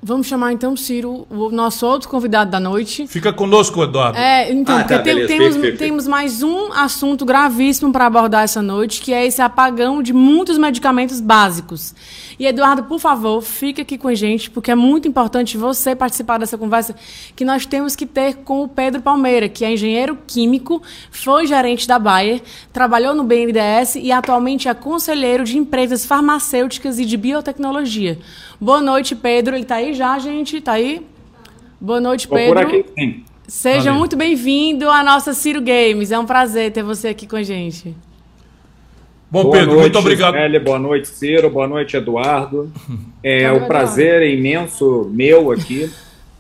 Vamos chamar então, Ciro, o nosso outro convidado da noite. Fica conosco, Eduardo. É, então, ah, tá, tem, beleza, temos, temos mais um assunto gravíssimo para abordar essa noite, que é esse apagão de muitos medicamentos básicos. E, Eduardo, por favor, fique aqui com a gente, porque é muito importante você participar dessa conversa que nós temos que ter com o Pedro Palmeira, que é engenheiro químico, foi gerente da Bayer, trabalhou no BNDES e atualmente é conselheiro de empresas farmacêuticas e de biotecnologia. Boa noite, Pedro. Ele está aí já, gente? Está aí? Boa noite, Pedro. por aqui, sim. Seja Valeu. muito bem-vindo à nossa Ciro Games. É um prazer ter você aqui com a gente. Bom, boa Pedro, noite, muito obrigado. Gisele, boa noite, Ciro. Boa noite, Eduardo. [LAUGHS] É o um prazer é imenso meu aqui.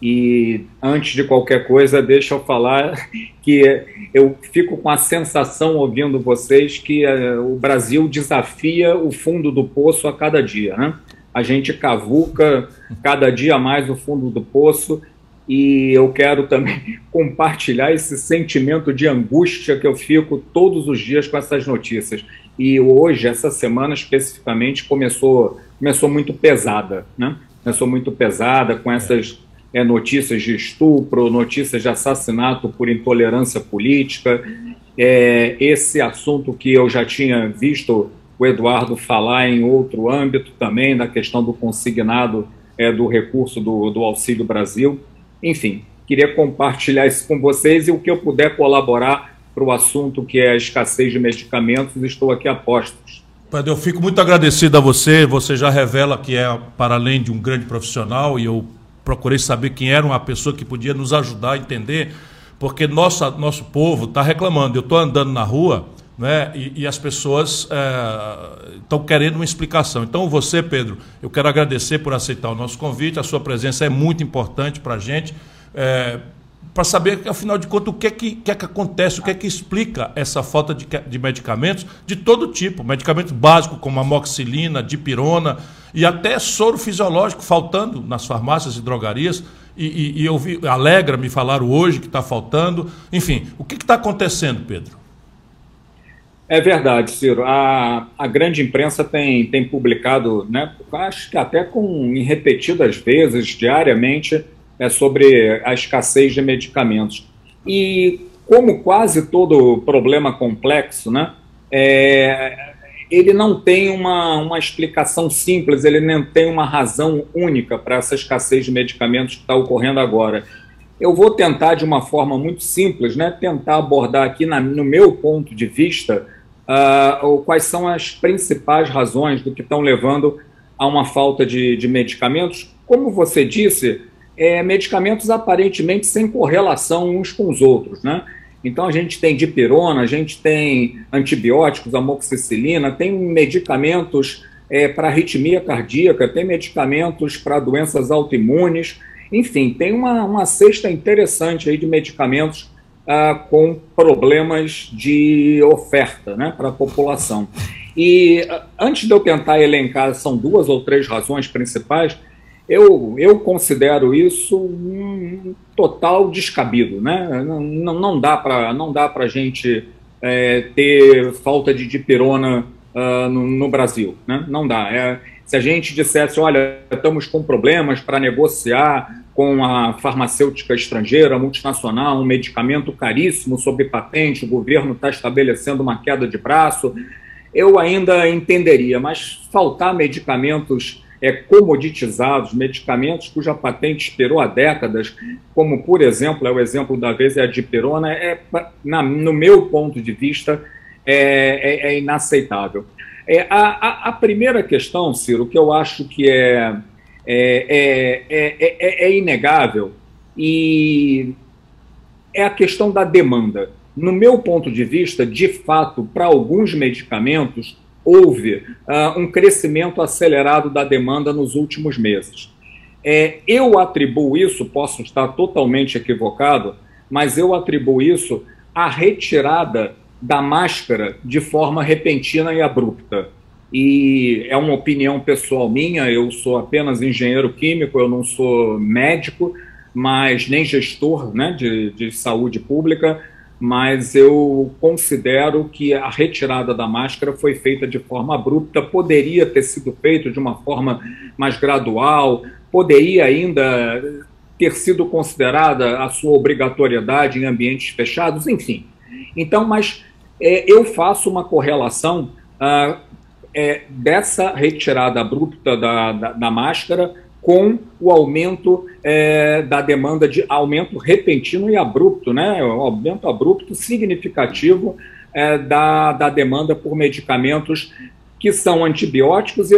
E antes de qualquer coisa, deixa eu falar que eu fico com a sensação, ouvindo vocês, que uh, o Brasil desafia o fundo do poço a cada dia. Né? A gente cavuca cada dia mais o fundo do poço e eu quero também [LAUGHS] compartilhar esse sentimento de angústia que eu fico todos os dias com essas notícias. E hoje, essa semana especificamente, começou, começou muito pesada, né? Começou muito pesada com essas é, notícias de estupro, notícias de assassinato por intolerância política. É, esse assunto que eu já tinha visto o Eduardo falar em outro âmbito também, na questão do consignado é, do recurso do, do Auxílio Brasil. Enfim, queria compartilhar isso com vocês e o que eu puder colaborar para o assunto que é a escassez de medicamentos, estou aqui a postos. Padre, eu fico muito agradecido a você. Você já revela que é, para além de um grande profissional, e eu procurei saber quem era uma pessoa que podia nos ajudar a entender, porque nossa, nosso povo está reclamando. Eu estou andando na rua né, e, e as pessoas estão é, querendo uma explicação. Então, você, Pedro, eu quero agradecer por aceitar o nosso convite. A sua presença é muito importante para a gente. É, para saber, afinal de contas, o que é que, que, é que acontece, o que é que explica essa falta de, de medicamentos de todo tipo, medicamentos básicos como amoxicilina, dipirona e até soro fisiológico faltando nas farmácias e drogarias. e, e, e eu vi, alegra me falaram hoje que está faltando. Enfim, o que está acontecendo, Pedro? É verdade, Ciro. A, a grande imprensa tem, tem publicado, né, acho que até com em repetidas vezes, diariamente, é, sobre a escassez de medicamentos. E como quase todo problema complexo, né, é, ele não tem uma, uma explicação simples, ele não tem uma razão única para essa escassez de medicamentos que está ocorrendo agora. Eu vou tentar, de uma forma muito simples, né, tentar abordar aqui, na, no meu ponto de vista, uh, quais são as principais razões do que estão levando a uma falta de, de medicamentos. Como você disse, é, medicamentos aparentemente sem correlação uns com os outros, né? Então a gente tem dipirona, a gente tem antibióticos, amoxicilina, tem medicamentos é, para arritmia cardíaca, tem medicamentos para doenças autoimunes, enfim, tem uma, uma cesta interessante aí de medicamentos ah, com problemas de oferta né, para a população. E ah, antes de eu tentar elencar, são duas ou três razões principais, eu, eu considero isso um total descabido. Né? Não, não, não dá para gente é, ter falta de dipirona uh, no, no, Brasil. Né? Não dá. É, se a gente dissesse, olha, estamos com problemas para negociar com a farmacêutica estrangeira, multinacional, um medicamento caríssimo sob patente, o governo está estabelecendo uma queda de braço, eu ainda entenderia, mas faltar medicamentos é, comoditizados, medicamentos cuja patente esperou há décadas, como, por exemplo, é o exemplo da vez, é a dipirona, é, na, no meu ponto de vista, é, é, é inaceitável. É, a, a, a, primeira questão, Ciro, que eu acho que é, é, é, é inegável, e é a questão da demanda. No meu ponto de vista, de fato, para alguns medicamentos, houve uh, um crescimento acelerado da demanda nos últimos meses. É, eu atribuo isso, posso estar totalmente equivocado, mas eu atribuo isso à retirada da máscara de forma repentina e abrupta. E é uma opinião pessoal minha, eu sou apenas engenheiro químico, eu não sou médico, mas nem gestor né, de, de saúde pública, mas eu considero que a retirada da máscara foi feita de forma abrupta, poderia ter sido feito de uma forma mais gradual, poderia ainda ter sido considerada a sua obrigatoriedade em ambientes fechados, enfim. Então, mas é, eu faço uma correlação ah, é, dessa retirada abrupta da, da, da máscara com o aumento é, da demanda de aumento repentino e abrupto, né? Um aumento abrupto significativo é, da, da demanda por medicamentos que são antibióticos e,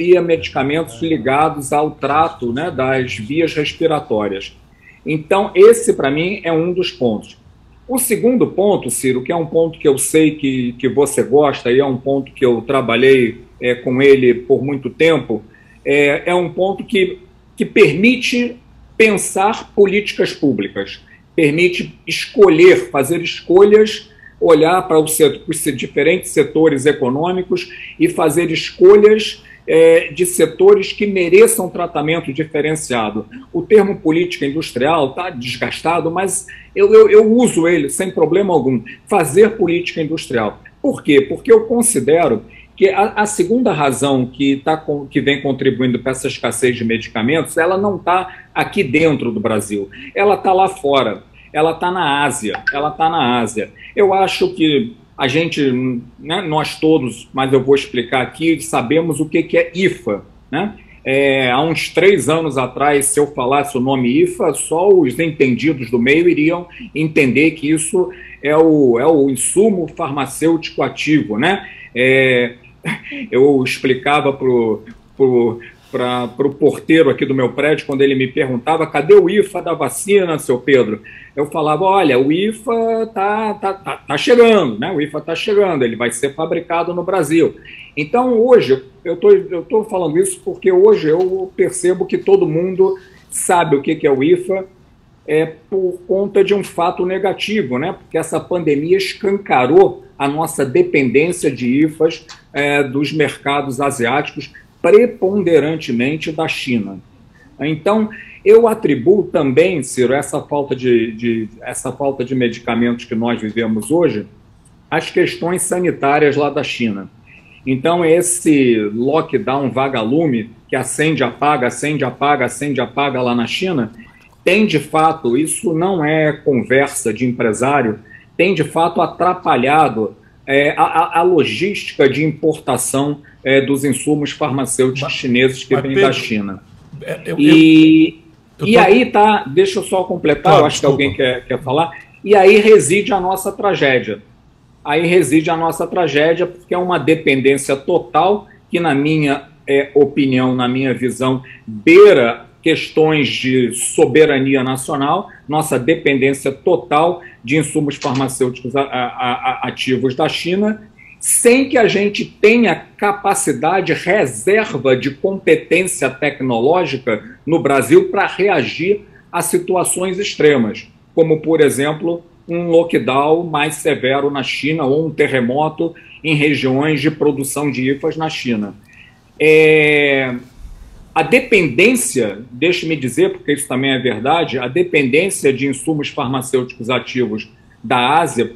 e medicamentos ligados ao trato né, das vias respiratórias. Então, esse, para mim, é um dos pontos. O segundo ponto, Ciro, que é um ponto que eu sei que, que você gosta e é um ponto que eu trabalhei é, com ele por muito tempo, é, é um ponto que, que permite pensar políticas públicas, permite escolher, fazer escolhas, olhar para os, diferentes setores econômicos e fazer escolhas é, de setores que mereçam tratamento diferenciado. O termo política industrial está desgastado, mas eu, eu, eu uso ele sem problema algum. Fazer política industrial. Por quê? Porque eu considero que a, a, segunda razão que, tá com, que vem contribuindo para essa escassez de medicamentos, ela não está aqui dentro do Brasil, ela está lá fora, ela está na Ásia, ela está na Ásia. Eu acho que a gente, né, nós todos, mas eu vou explicar aqui, sabemos o que, que é IFA, né? É, há uns três anos atrás, se eu falasse o nome IFA, só os entendidos do meio iriam entender que isso é o, é o insumo farmacêutico ativo, né? É, [LAUGHS] eu explicava para o porteiro aqui do meu prédio, quando ele me perguntava, cadê o IFA da vacina, seu Pedro? Eu falava, olha, o IFA tá, tá, tá, tá chegando, né? O IFA está chegando, ele vai ser fabricado no Brasil. Então, hoje, eu tô, estou tô falando isso porque hoje eu percebo que todo mundo sabe o que, que é o IFA, é por conta de um fato negativo, né? Porque essa pandemia escancarou a nossa dependência de IFAs é, dos mercados asiáticos, preponderantemente da China. Então, Eu atribuo também, Ciro, essa falta de, de, essa falta de medicamentos que nós vivemos hoje às questões sanitárias lá da China. Então, esse lockdown vagalume que acende, apaga, acende, apaga, acende, apaga lá na China, tem de fato, isso não é conversa de empresário, tem de fato atrapalhado é, a, a, logística de importação é, dos insumos farmacêuticos mas, chineses que vêm da China. É, eu, e, eu, eu e aí tá, deixa eu só completar, claro, eu acho desculpa. que alguém quer, quer falar, e aí reside a nossa tragédia. Aí reside a nossa tragédia, porque é uma dependência total que, na minha é, opinião, na minha visão, beira questões de soberania nacional, nossa dependência total de insumos farmacêuticos a, a, a, ativos da China, sem que a gente tenha capacidade, reserva de competência tecnológica no Brasil para reagir a situações extremas, como, por exemplo, um lockdown mais severo na China ou um terremoto em regiões de produção de IFAs na China. É, a dependência, deixe-me dizer, porque isso também é verdade, a dependência de insumos farmacêuticos ativos da Ásia,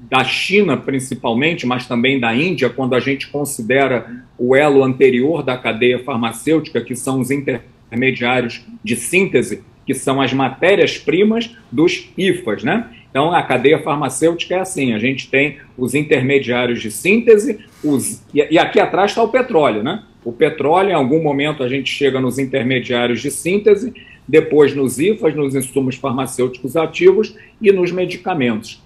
da China principalmente, mas também da Índia, quando a gente considera o elo anterior da cadeia farmacêutica, que são os intermediários de síntese, que são as matérias-primas dos IFAs, né? Então, a cadeia farmacêutica é assim: a gente tem os intermediários de síntese, os, e, e aqui atrás está o petróleo, né? O petróleo, em algum momento, a gente chega nos intermediários de síntese, depois nos IFAs, nos insumos farmacêuticos ativos e nos medicamentos.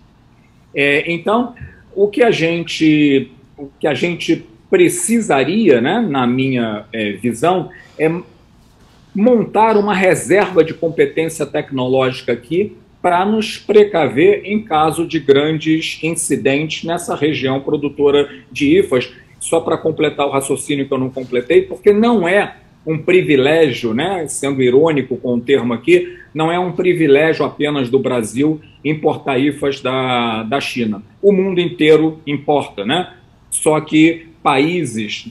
É, então, o que a gente, o que a gente precisaria, né, na minha é, visão, é montar uma reserva de competência tecnológica aqui para nos precaver em caso de grandes incidentes nessa região produtora de IFAs, só para completar o raciocínio que eu não completei, porque não é um privilégio, né, sendo irônico com o termo aqui, não é um privilégio apenas do Brasil importar IFAs da, da China. O mundo inteiro importa, né? Só que países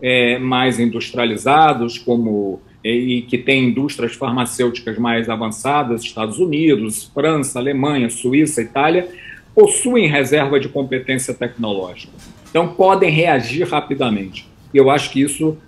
é, mais industrializados, como e que têm indústrias farmacêuticas mais avançadas, Estados Unidos, França, Alemanha, Suíça, Itália, possuem reserva de competência tecnológica. Então, podem reagir rapidamente. E eu acho que isso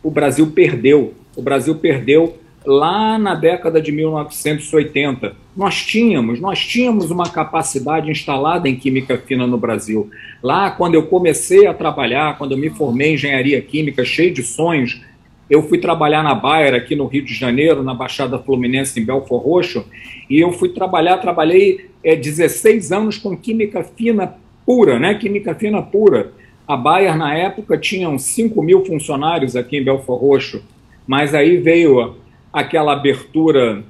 o Brasil perdeu. O Brasil perdeu lá na década de 1980. Nós tínhamos, nós tínhamos uma capacidade instalada em química fina no Brasil. Lá, quando eu comecei a trabalhar, quando eu me formei em engenharia química, cheio de sonhos, eu fui trabalhar na Bayer, aqui no Rio de Janeiro, na Baixada Fluminense, em Belfor Roxo, e eu fui trabalhar, trabalhei é, 16 anos com química fina pura, né? Química fina pura. A Bayer, na época, tinha 5 mil funcionários aqui em Belfor Roxo, mas aí veio aquela abertura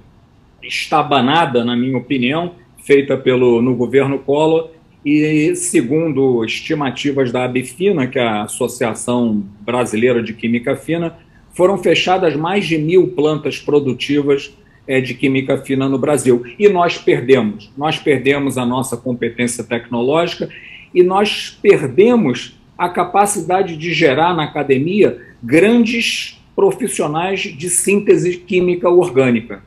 estabanada, na minha opinião, feita pelo, no governo Collor, e segundo estimativas da Abfina, que é a Associação Brasileira de Química Fina, foram fechadas mais de mil plantas produtivas é, de química fina no Brasil. E nós perdemos. Nós perdemos a nossa competência tecnológica e nós perdemos a capacidade de gerar na academia grandes profissionais de síntese química orgânica.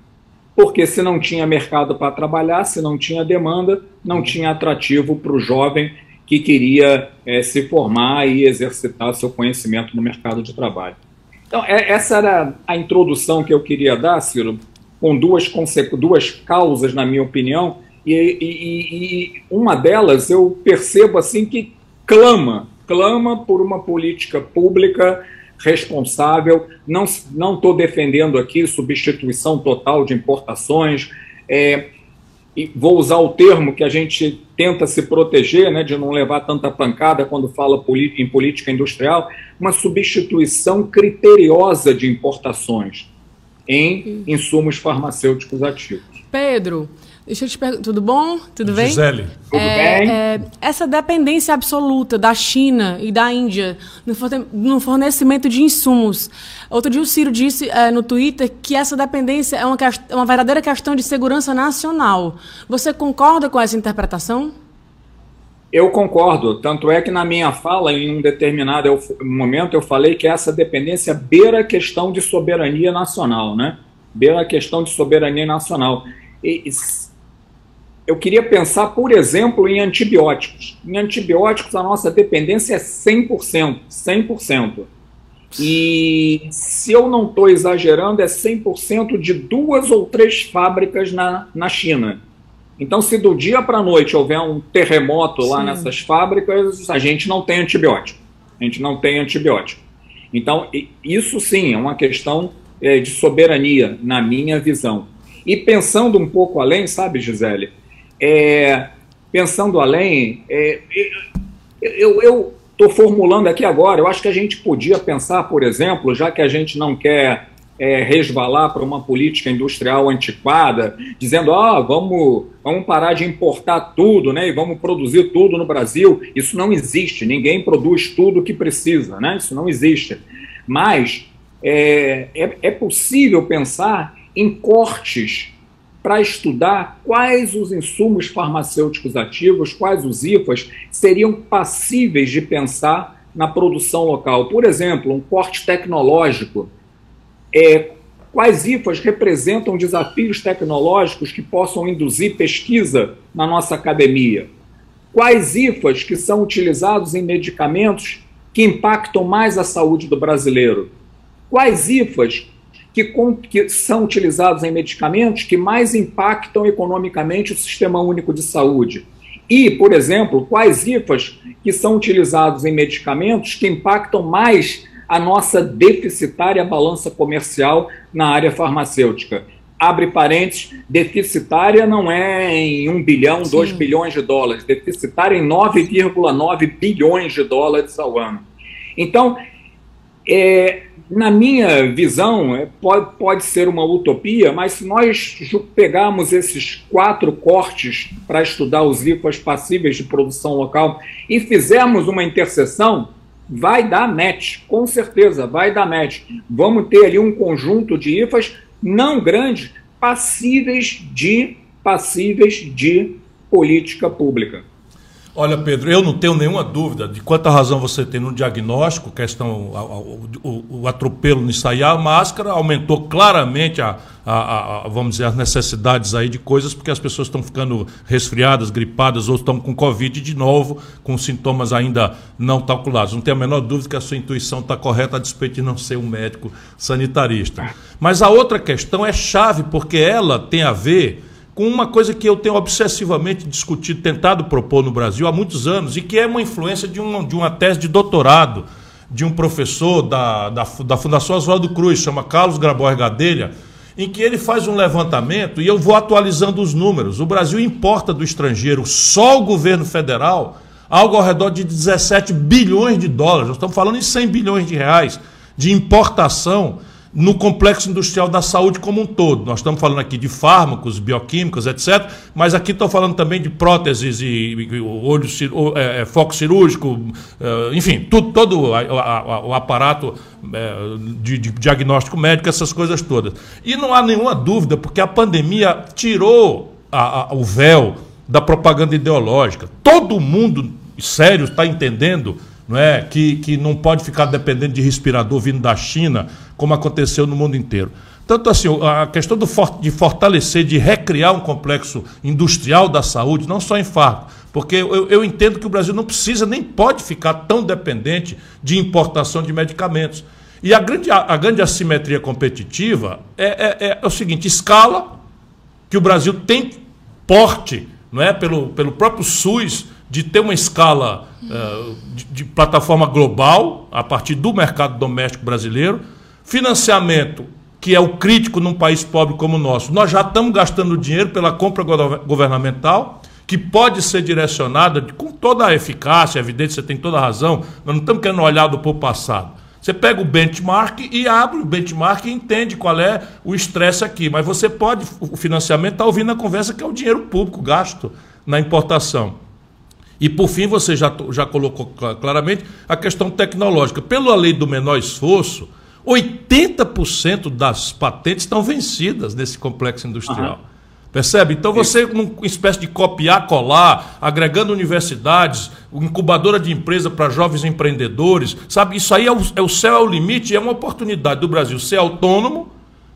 Porque se não tinha mercado para trabalhar, se não tinha demanda, não tinha atrativo para o jovem que queria é, se formar e exercitar seu conhecimento no mercado de trabalho. Então, é, essa era a introdução que eu queria dar, Ciro, com duas, duas causas, na minha opinião, e, e, e uma delas eu percebo assim que clama, clama por uma política pública responsável. Não estou defendendo aqui substituição total de importações. É, e vou usar o termo que a gente tenta se proteger, né, de não levar tanta pancada quando fala em política industrial, uma substituição criteriosa de importações em insumos farmacêuticos ativos. Pedro, Deixa eu te perguntar, tudo bom? Tudo bem? Gisele. Tudo é, bem? É, essa dependência absoluta da China e da Índia no fornecimento de insumos. Outro dia o Ciro disse é, no Twitter que essa dependência é uma, uma verdadeira questão de segurança nacional. Você concorda com essa interpretação? Eu concordo. Tanto é que na minha fala, em um determinado momento, eu falei que essa dependência beira a questão de soberania nacional, né? beira a questão de soberania nacional. E, eu queria pensar, por exemplo, em antibióticos. Em antibióticos, a nossa dependência é 100%. 100%. E se eu não estou exagerando, é 100% de duas ou três fábricas na, na China. Então, se do dia para a noite houver um terremoto lá Sim. nessas fábricas, a gente não tem antibiótico. A gente não tem antibiótico. Então, isso sim é uma questão é, de soberania, na minha visão. E pensando um pouco além, sabe, Gisele? É, pensando além, é, eu estou formulando aqui agora, eu acho que a gente podia pensar, por exemplo, já que a gente não quer é, resvalar para uma política industrial antiquada, dizendo, ah, vamos, vamos parar de importar tudo, né, e vamos produzir tudo no Brasil. Isso não existe, ninguém produz tudo o que precisa, né, isso não existe. Mas é, é, é possível pensar em cortes para estudar quais os insumos farmacêuticos ativos, quais os IFAs seriam passíveis de pensar na produção local. Por exemplo, um corte tecnológico é, quais IFAs representam desafios tecnológicos que possam induzir pesquisa na nossa academia? Quais IFAs que são utilizados em medicamentos que impactam mais a saúde do brasileiro? Quais IFAs que, que são utilizados em medicamentos que mais impactam economicamente o Sistema Único de Saúde? E, por exemplo, quais IFAs que são utilizados em medicamentos que impactam mais a nossa deficitária balança comercial na área farmacêutica. Abre parênteses, deficitária não é em 1 bilhão, Sim. 2 bilhões de dólares, deficitária em 9,9 bilhões de dólares ao ano. Então, é, na minha visão, é, pode, pode ser uma utopia, mas se nós pegarmos esses quatro cortes para estudar os IFAs passíveis de produção local e fizermos uma interseção, vai dar match, com certeza vai dar match. Vamos ter ali um conjunto de IFAs não grandes, passíveis de passíveis de política pública. Olha, Pedro, eu não tenho nenhuma dúvida de quanta razão você tem no diagnóstico, questão, o, o, o atropelo no ensaiar a máscara aumentou claramente a, a, a, vamos dizer, as necessidades aí de coisas, porque as pessoas estão ficando resfriadas, gripadas, ou estão com Covid de novo, com sintomas ainda não calculados. Não tenho a menor dúvida que a sua intuição está correta, a despeito de não ser um médico sanitarista. Mas a outra questão é chave, porque ela tem a ver com uma coisa que eu tenho obsessivamente discutido, tentado propor no Brasil há muitos anos, e que é uma influência de uma, de uma tese de doutorado de um professor da, da, da Fundação Oswaldo Cruz, chama Carlos Grabois Gadelha, em que ele faz um levantamento e eu vou atualizando os números. O Brasil importa do estrangeiro, só o governo federal, algo ao redor de 17 bilhões de dólares. Nós estamos falando em 100 bilhões de reais de importação no complexo industrial da saúde como um todo. Nós estamos falando aqui de fármacos, bioquímicos, etc. Mas aqui estou falando também de próteses e, olho, é, é, foco cirúrgico, é, enfim, tudo, todo o aparato é, de, de diagnóstico médico, essas coisas todas. E não há nenhuma dúvida, porque a pandemia tirou a, a, o véu da propaganda ideológica. Todo mundo sério está entendendo não é? que, que não pode ficar dependendo de respirador vindo da China, como aconteceu no mundo inteiro. Tanto assim, a questão do, de fortalecer, de recriar um complexo industrial da saúde, não só em fardo, porque eu, eu entendo que o Brasil não precisa nem pode ficar tão dependente de importação de medicamentos. E a grande, a, a grande assimetria competitiva é, é, é, o seguinte: escala, que o Brasil tem porte, não é? pelo, pelo próprio SUS de ter uma escala uh, de, de, plataforma global a partir do mercado doméstico brasileiro, financiamento que é o crítico num país pobre como o nosso. Nós já estamos gastando dinheiro pela compra governamental, que pode ser direcionada com toda a eficácia, é evidente, você tem toda a razão, nós não estamos querendo olhar do passado. Você pega o benchmark e abre o benchmark e entende qual é o estresse aqui. Mas você pode, o financiamento está ouvindo a conversa que é o dinheiro público gasto na importação. E por fim, você já, já colocou claramente a questão tecnológica. Pela lei do menor esforço, 80% das patentes estão vencidas nesse complexo industrial. Uhum. Percebe? Então você, numa espécie de copiar, colar, agregando universidades, incubadora de empresa para jovens empreendedores, sabe? Isso aí é o, é o céu é o limite, é uma oportunidade do Brasil ser autônomo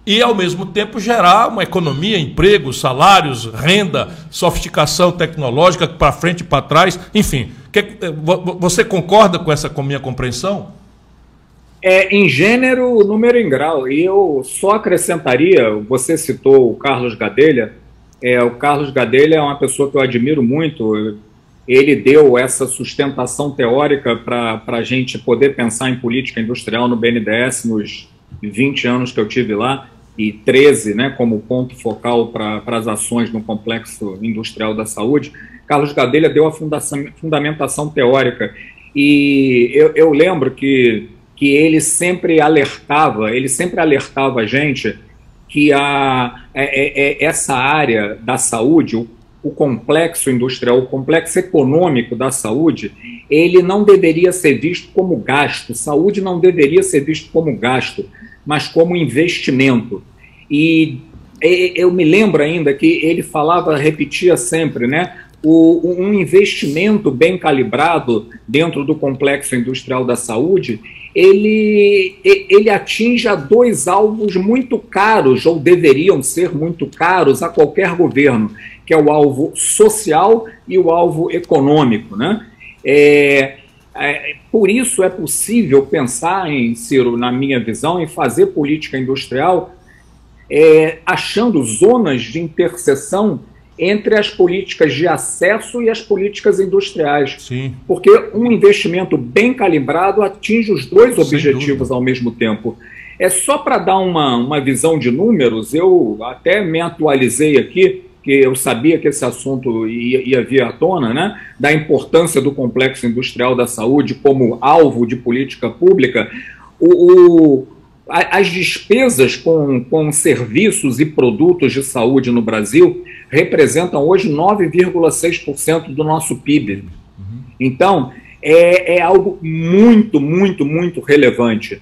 e, ao mesmo tempo, gerar uma economia, empregos, salários, renda, sofisticação tecnológica para frente e para trás, enfim. você concorda com essa com minha compreensão? É, em gênero, número em grau. E eu só acrescentaria, você citou o Carlos Gadelha, é, o Carlos Gadelha é uma pessoa que eu admiro muito. Ele deu essa sustentação teórica para a gente poder pensar em política industrial no BNDES nos 20 anos que eu tive lá e 13 né, como ponto focal para as ações no complexo industrial da saúde. Carlos Gadelha deu a fundação, fundamentação teórica. E eu, eu lembro que, que ele sempre alertava, ele sempre alertava a gente que a, é, é, é, essa área da saúde, o, o, complexo industrial, o complexo econômico da saúde, ele não deveria ser visto como gasto. Saúde não deveria ser visto como gasto, mas como investimento. E eu me lembro ainda que ele falava, repetia sempre, né? O, um investimento bem calibrado dentro do complexo industrial da saúde, ele, ele atinge a dois alvos muito caros, ou deveriam ser muito caros a qualquer governo, que é o alvo social e o alvo econômico. Né? É, é, por isso é possível pensar em, Ciro, na minha visão, em fazer política industrial é, achando zonas de interseção entre as políticas de acesso e as políticas industriais. Sim. Porque um investimento bem calibrado atinge os dois objetivos ao mesmo tempo. É só para dar uma, uma visão de números, eu até me atualizei aqui, que eu sabia que esse assunto ia, ia vir à tona, né, da importância do complexo industrial da saúde como alvo de política pública. O, o, as despesas com, com serviços e produtos de saúde no Brasil representam hoje 9,6% do nosso PIB. Então, é, é algo muito, muito, muito relevante.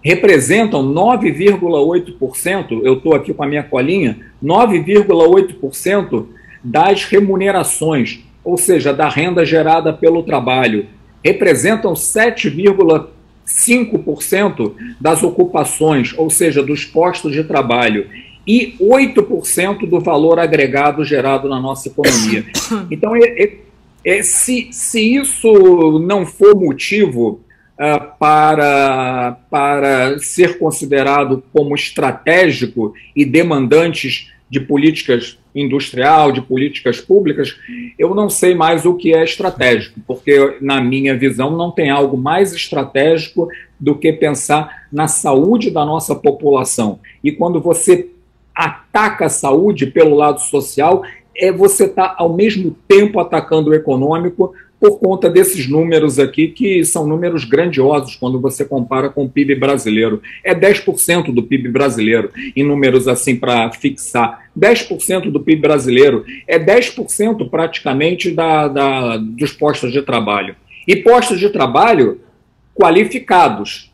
Representam 9,8%, eu estou aqui com a minha colinha, 9,8% das remunerações, ou seja, da renda gerada pelo trabalho. Representam 7,5% das ocupações, ou seja, dos postos de trabalho e 8% do valor agregado gerado na nossa economia. [COUGHS] Então, é, é, é, se, se isso não for motivo uh, para, para ser considerado como estratégico e demandantes de políticas industrial, de políticas públicas, eu não sei mais o que é estratégico, porque, na minha visão, não tem algo mais estratégico do que pensar na saúde da nossa população. E quando você ataca a saúde pelo lado social, é você está ao mesmo tempo atacando o econômico por conta desses números aqui, que são números grandiosos quando você compara com o PIB brasileiro. É 10% do PIB brasileiro, em números assim para fixar. 10% do PIB brasileiro é 10% praticamente da, da, dos postos de trabalho. E postos de trabalho qualificados,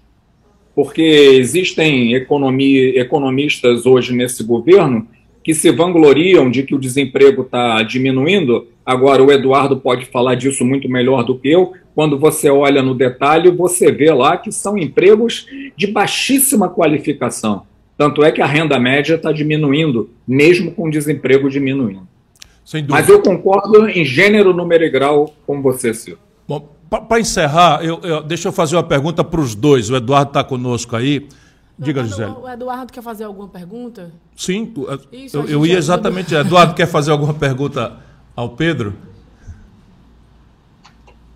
porque existem economia, economistas hoje nesse governo que se vangloriam de que o desemprego está diminuindo. Agora, o Eduardo pode falar disso muito melhor do que eu. Quando você olha no detalhe, você vê lá que são empregos de baixíssima qualificação. Tanto é que a renda média está diminuindo, mesmo com o desemprego diminuindo. Mas eu concordo em gênero, número e grau com você, Silvio. Bom, para encerrar, eu, eu, deixa eu fazer uma pergunta para os dois. O Eduardo está conosco aí. Diga, José. O Eduardo quer fazer alguma pergunta? Sim, Isso, eu, eu ia exatamente. Eduardo quer fazer alguma pergunta ao Pedro?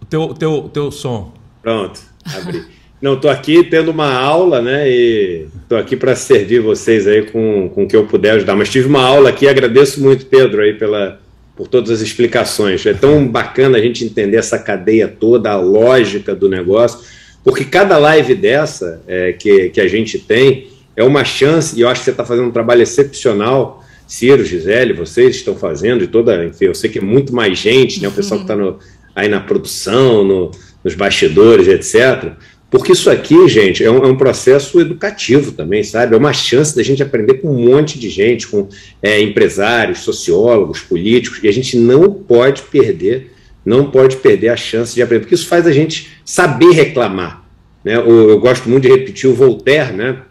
O teu, teu, teu som. Pronto, abri. Não, estou aqui tendo uma aula, né? E estou aqui para servir vocês aí com, com o que eu puder ajudar. Mas tive uma aula aqui, agradeço muito, Pedro, aí pela, por todas as explicações. É tão bacana a gente entender essa cadeia toda, a lógica do negócio, porque cada live dessa é, que, que a gente tem é uma chance, e eu acho que você está fazendo um trabalho excepcional. Ciro, Gisele, vocês estão fazendo, e toda, enfim, eu sei que é muito mais gente, né? O pessoal que está aí na produção, no, nos bastidores, etc. Porque isso aqui, gente, é um, é um, processo educativo também, sabe? É uma chance da gente aprender com um monte de gente, com é, empresários, sociólogos, políticos, e a gente não pode perder, não pode perder a chance de aprender, porque isso faz a gente saber reclamar. Né? Eu, eu gosto muito de repetir o Voltaire, né?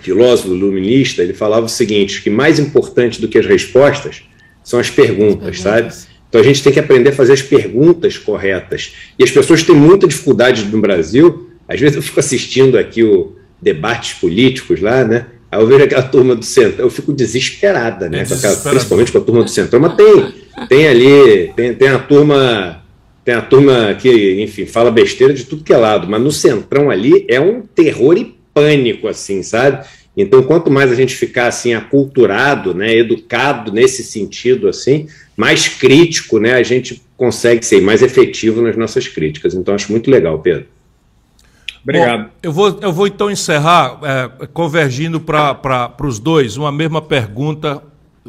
filósofo luminista, ele falava o seguinte, que mais importante do que as respostas são as perguntas, sabe? Então a gente tem que aprender a fazer as perguntas corretas. E as pessoas têm muita dificuldade no Brasil. Às vezes eu fico assistindo aqui o debates políticos lá, né? Aí eu vejo aquela turma do centro, eu fico desesperada, né? É com aquela, principalmente com a turma do centro. Mas tem, tem ali, tem, tem a turma, tem a turma que, enfim, fala besteira de tudo que é lado, mas no centrão ali é um terror e pânico, assim, sabe? Então, quanto mais a gente ficar assim aculturado, né, educado nesse sentido, assim, mais crítico, né, a gente consegue ser mais efetivo nas nossas críticas. Então, acho muito legal, Pedro. Obrigado. Bom, eu, vou, eu vou então encerrar é, convergindo para os dois uma mesma pergunta.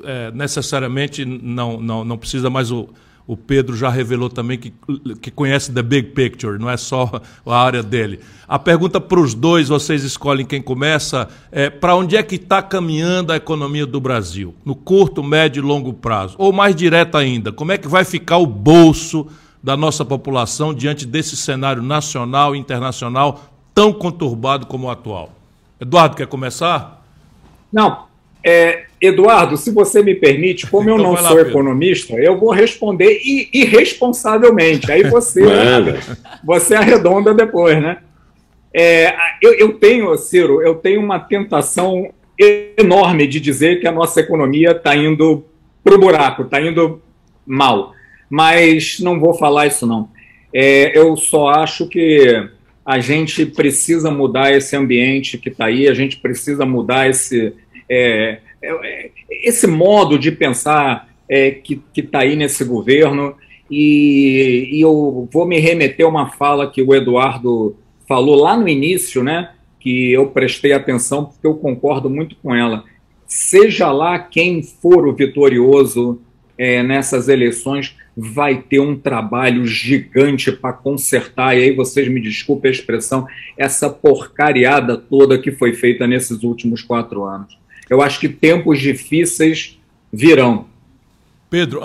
É, necessariamente não, não, não precisa mais o, o Pedro já revelou também que, que conhece the big picture, não é só a área dele. A pergunta para os dois, vocês escolhem quem começa, é para onde é que está caminhando a economia do Brasil? No curto, médio e longo prazo? Ou mais direto ainda, como é que vai ficar o bolso da nossa população diante desse cenário nacional e internacional tão conturbado como o atual? Eduardo, quer começar? Não, é, Eduardo, se você me permite, como eu então não sou economista, eu vou responder irresponsavelmente. Aí você, [LAUGHS] você arredonda depois, né? É, eu, eu, tenho, Ciro, eu tenho uma tentação enorme de dizer que a nossa economia está indo para o buraco, está indo mal. Mas não vou falar isso, não. É, eu só acho que a gente precisa mudar esse ambiente que está aí, a gente precisa mudar esse, é, é, é, esse modo de pensar é, que está aí nesse governo. E, e, eu vou me remeter a uma fala que o Eduardo falou lá no início, né? Que eu prestei atenção porque eu concordo muito com ela. Seja lá quem for o vitorioso é, nessas eleições, vai ter um trabalho gigante para consertar, e aí vocês me desculpem a expressão, essa porcariada toda que foi feita nesses últimos quatro anos. Eu acho que tempos difíceis virão. Pedro,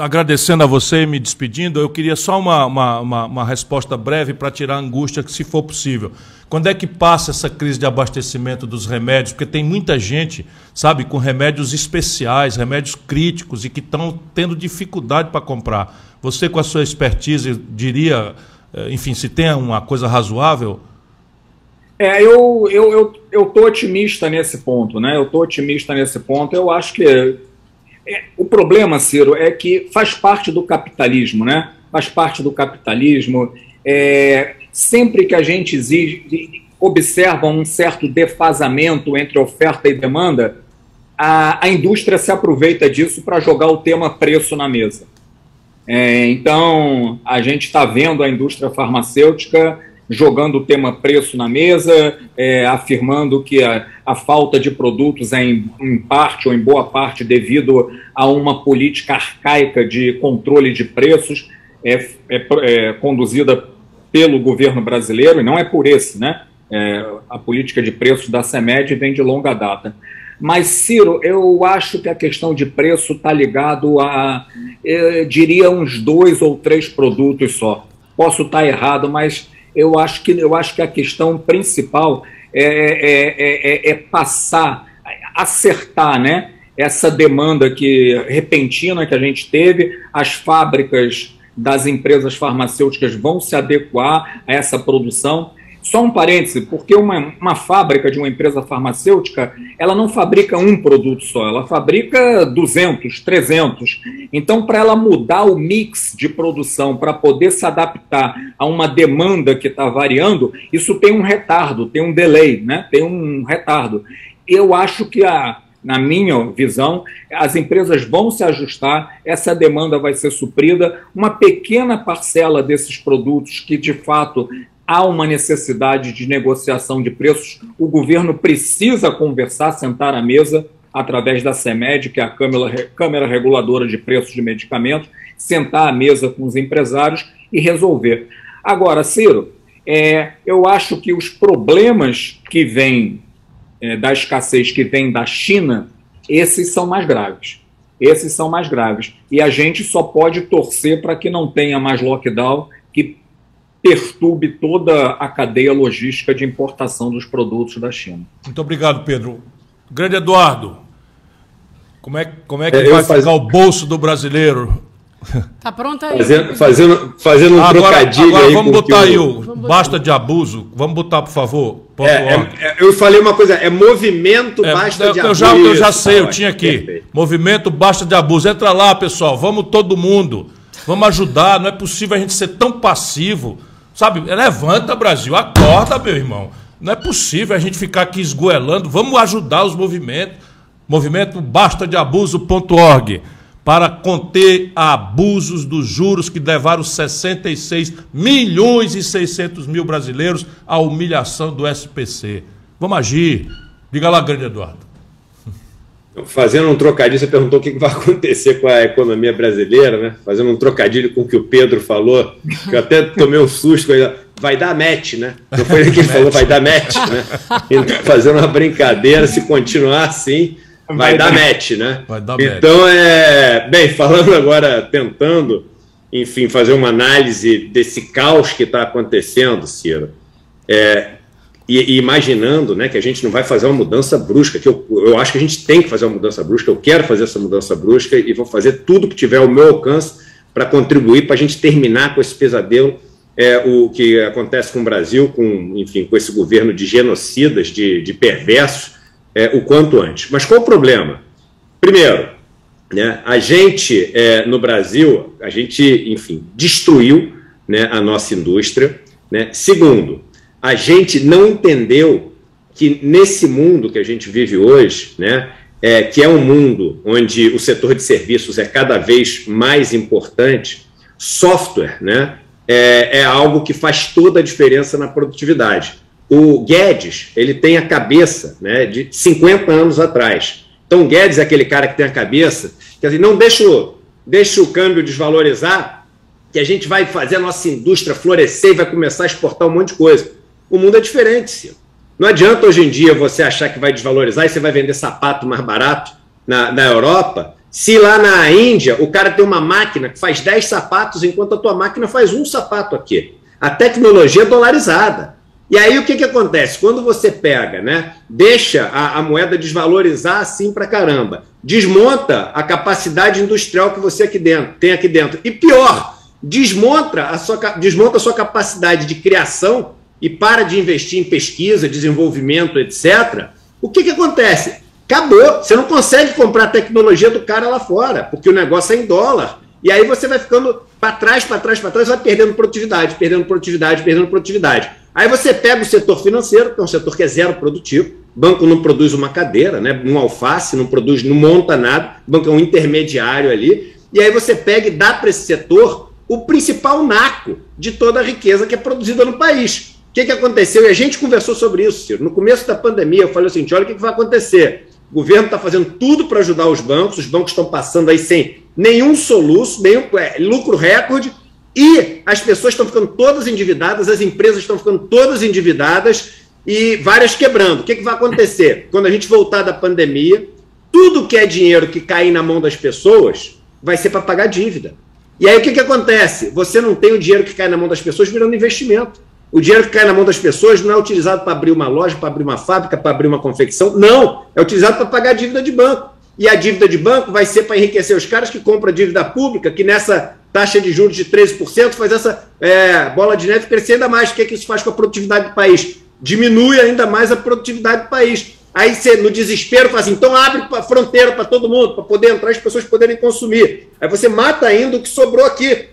agradecendo a você e me despedindo, eu queria só uma, uma, uma, uma resposta breve para tirar a angústia, se for possível. Quando é que passa essa crise de abastecimento dos remédios? Porque tem muita gente, sabe, com remédios especiais, remédios críticos e que estão tendo dificuldade para comprar. Você, com a sua expertise, diria, eh, enfim, se tem uma coisa razoável? É, eu eu eu, eu tô otimista nesse ponto, né? Eu tô otimista nesse ponto. Eu acho que é, o problema, Ciro, é que faz parte do capitalismo, né? Faz parte do capitalismo. É, sempre que a gente exige, observa um certo defasamento entre oferta e demanda, a, a indústria se aproveita disso para jogar o tema preço na mesa. É, então, a gente está vendo a indústria farmacêutica jogando o tema preço na mesa, é, afirmando que a, a, falta de produtos é em, em, parte ou em boa parte devido a uma política arcaica de controle de preços é, é, é conduzida pelo governo brasileiro, e não é por esse, né? É, a política de preços da CEMED vem de longa data. Mas, Ciro, eu acho que a questão de preço está ligado a, eu diria, uns dois ou três produtos só. Posso estar tá errado, mas eu acho que, eu acho que a questão principal é, é, é, é passar, acertar né, essa demanda que repentina que a gente teve, as fábricas das empresas farmacêuticas vão se adequar a essa produção só um parêntese, porque uma, uma fábrica de uma empresa farmacêutica, ela não fabrica um produto só, ela fabrica 200, 300. Então, para ela mudar o mix de produção, para poder se adaptar a uma demanda que está variando, isso tem um retardo, tem um delay, né? tem um retardo. Eu acho que a, na minha visão, as empresas vão se ajustar, essa demanda vai ser suprida, uma pequena parcela desses produtos que de fato há uma necessidade de negociação de preços, o governo precisa conversar, sentar à mesa através da CEMED, que é a Câmara, Câmara Reguladora de Preços de Medicamentos, sentar à mesa com os empresários e resolver. Agora, Ciro, é, eu acho que os problemas que vêm é, da escassez que vem da China, esses são mais graves. Esses são mais graves. E a gente só pode torcer para que não tenha mais lockdown, que perturbe toda a cadeia logística de importação dos produtos da China. Muito obrigado, Pedro. Grande Eduardo, como é, como é que é, vai faz... ficar o bolso do brasileiro? Tá pronto aí. Fazendo, fazendo, fazendo um agora, trocadilho agora aí. Vamos botar aí o basta de abuso. Vamos botar, por favor. É, é, é, eu falei uma coisa, é movimento é, basta eu, de abuso. Já, eu já sei, eu tinha aqui. Perfeito. Movimento basta de abuso. Entra lá, pessoal. Vamos todo mundo. Vamos ajudar. Não é possível a gente ser tão passivo. Sabe? Levanta, Brasil. Acorda, meu irmão. Não é possível a gente ficar aqui esgoelando. Vamos ajudar os movimentos. Movimento basta de abuso.org para conter abusos dos juros que levaram 66 milhões e 600 mil brasileiros à humilhação do SPC. Vamos agir. Diga lá, grande Eduardo. Fazendo um trocadilho, você perguntou o que vai [LAUGHS] acontecer com a economia brasileira, né? Fazendo um trocadilho com o que o Pedro falou, que eu até tomei um susto. Vai dar match, né? Não foi ele que ele falou, vai dar match, né? Então, fazendo uma brincadeira, se continuar assim, vai, vai dar, dar match, né? Vai dar então, match. é. Bem, falando agora, tentando, enfim, fazer uma análise desse caos que está acontecendo, Ciro. É, e, e, imaginando né, que a gente não vai fazer uma mudança brusca, que eu, eu acho que a gente tem que fazer uma mudança brusca, eu quero fazer essa mudança brusca e vou fazer tudo que tiver ao meu alcance para contribuir para a gente terminar com esse pesadelo é, o que acontece com o Brasil, com, enfim, com esse governo de genocidas, de, de perversos, é, o quanto antes. Mas qual o problema? Primeiro, né, a gente, é, no Brasil, a gente, enfim, destruiu né, a nossa indústria. Né? Segundo, a gente não entendeu que nesse mundo que a gente vive hoje, né, é, que é um mundo onde o setor de serviços é cada vez mais importante, software né, é, é algo que faz toda a diferença na produtividade. O Guedes, ele tem a cabeça né, de 50 anos atrás. Então, o Guedes é aquele cara que tem a cabeça, quer dizer, não deixa o, deixa o câmbio desvalorizar, que a gente vai fazer a nossa indústria florescer e vai começar a exportar um monte de coisa. O mundo é diferente, Ciro. Não adianta hoje em dia você achar que vai desvalorizar e você vai vender sapato mais barato na, na Europa, se lá na Índia o cara tem uma máquina que faz 10 sapatos enquanto a tua máquina faz um sapato aqui. A tecnologia é dolarizada. E aí o que, que acontece? Quando você pega, né, deixa a, a moeda desvalorizar assim para caramba, desmonta a capacidade industrial que você aqui dentro, tem aqui dentro. E pior, desmonta a sua, desmonta a sua capacidade de criação e para de investir em pesquisa, desenvolvimento, etc. O que, que acontece? Acabou. Você não consegue comprar a tecnologia do cara lá fora, porque o negócio é em dólar. E aí você vai ficando para trás, para trás, para trás, vai perdendo produtividade, perdendo produtividade, perdendo produtividade. Aí você pega o setor financeiro, que é um setor que é zero produtivo, banco não produz uma cadeira, né, um alface, não produz, não monta nada, o banco é um intermediário ali, e aí você pega e dá para esse setor o principal naco de toda a riqueza que é produzida no país. O que, que aconteceu? E a gente conversou sobre isso, Ciro. No começo da pandemia, eu falei assim: olha o que, que vai acontecer. O governo está fazendo tudo para ajudar os bancos, os bancos estão passando aí sem nenhum soluço, nenhum é, lucro recorde, e as pessoas estão ficando todas endividadas, as empresas estão ficando todas endividadas e várias quebrando. O que, que vai acontecer? Quando a gente voltar da pandemia, tudo que é dinheiro que cair na mão das pessoas vai ser para pagar dívida. E aí o que, que acontece? Você não tem o dinheiro que cai na mão das pessoas virando investimento. O dinheiro que cai na mão das pessoas não é utilizado para abrir uma loja, para abrir uma fábrica, para abrir uma confecção. Não, é utilizado para pagar a dívida de banco. E a dívida de banco vai ser para enriquecer os caras que compram dívida pública, que nessa taxa de juros de 13%, faz essa é, bola de neve crescer ainda mais. O que, é que isso faz com a produtividade do país? Diminui ainda mais a produtividade do país. Aí você, no desespero, faz assim, então abre a fronteira para todo mundo, para poder entrar, as pessoas poderem consumir. Aí você mata ainda o que sobrou aqui.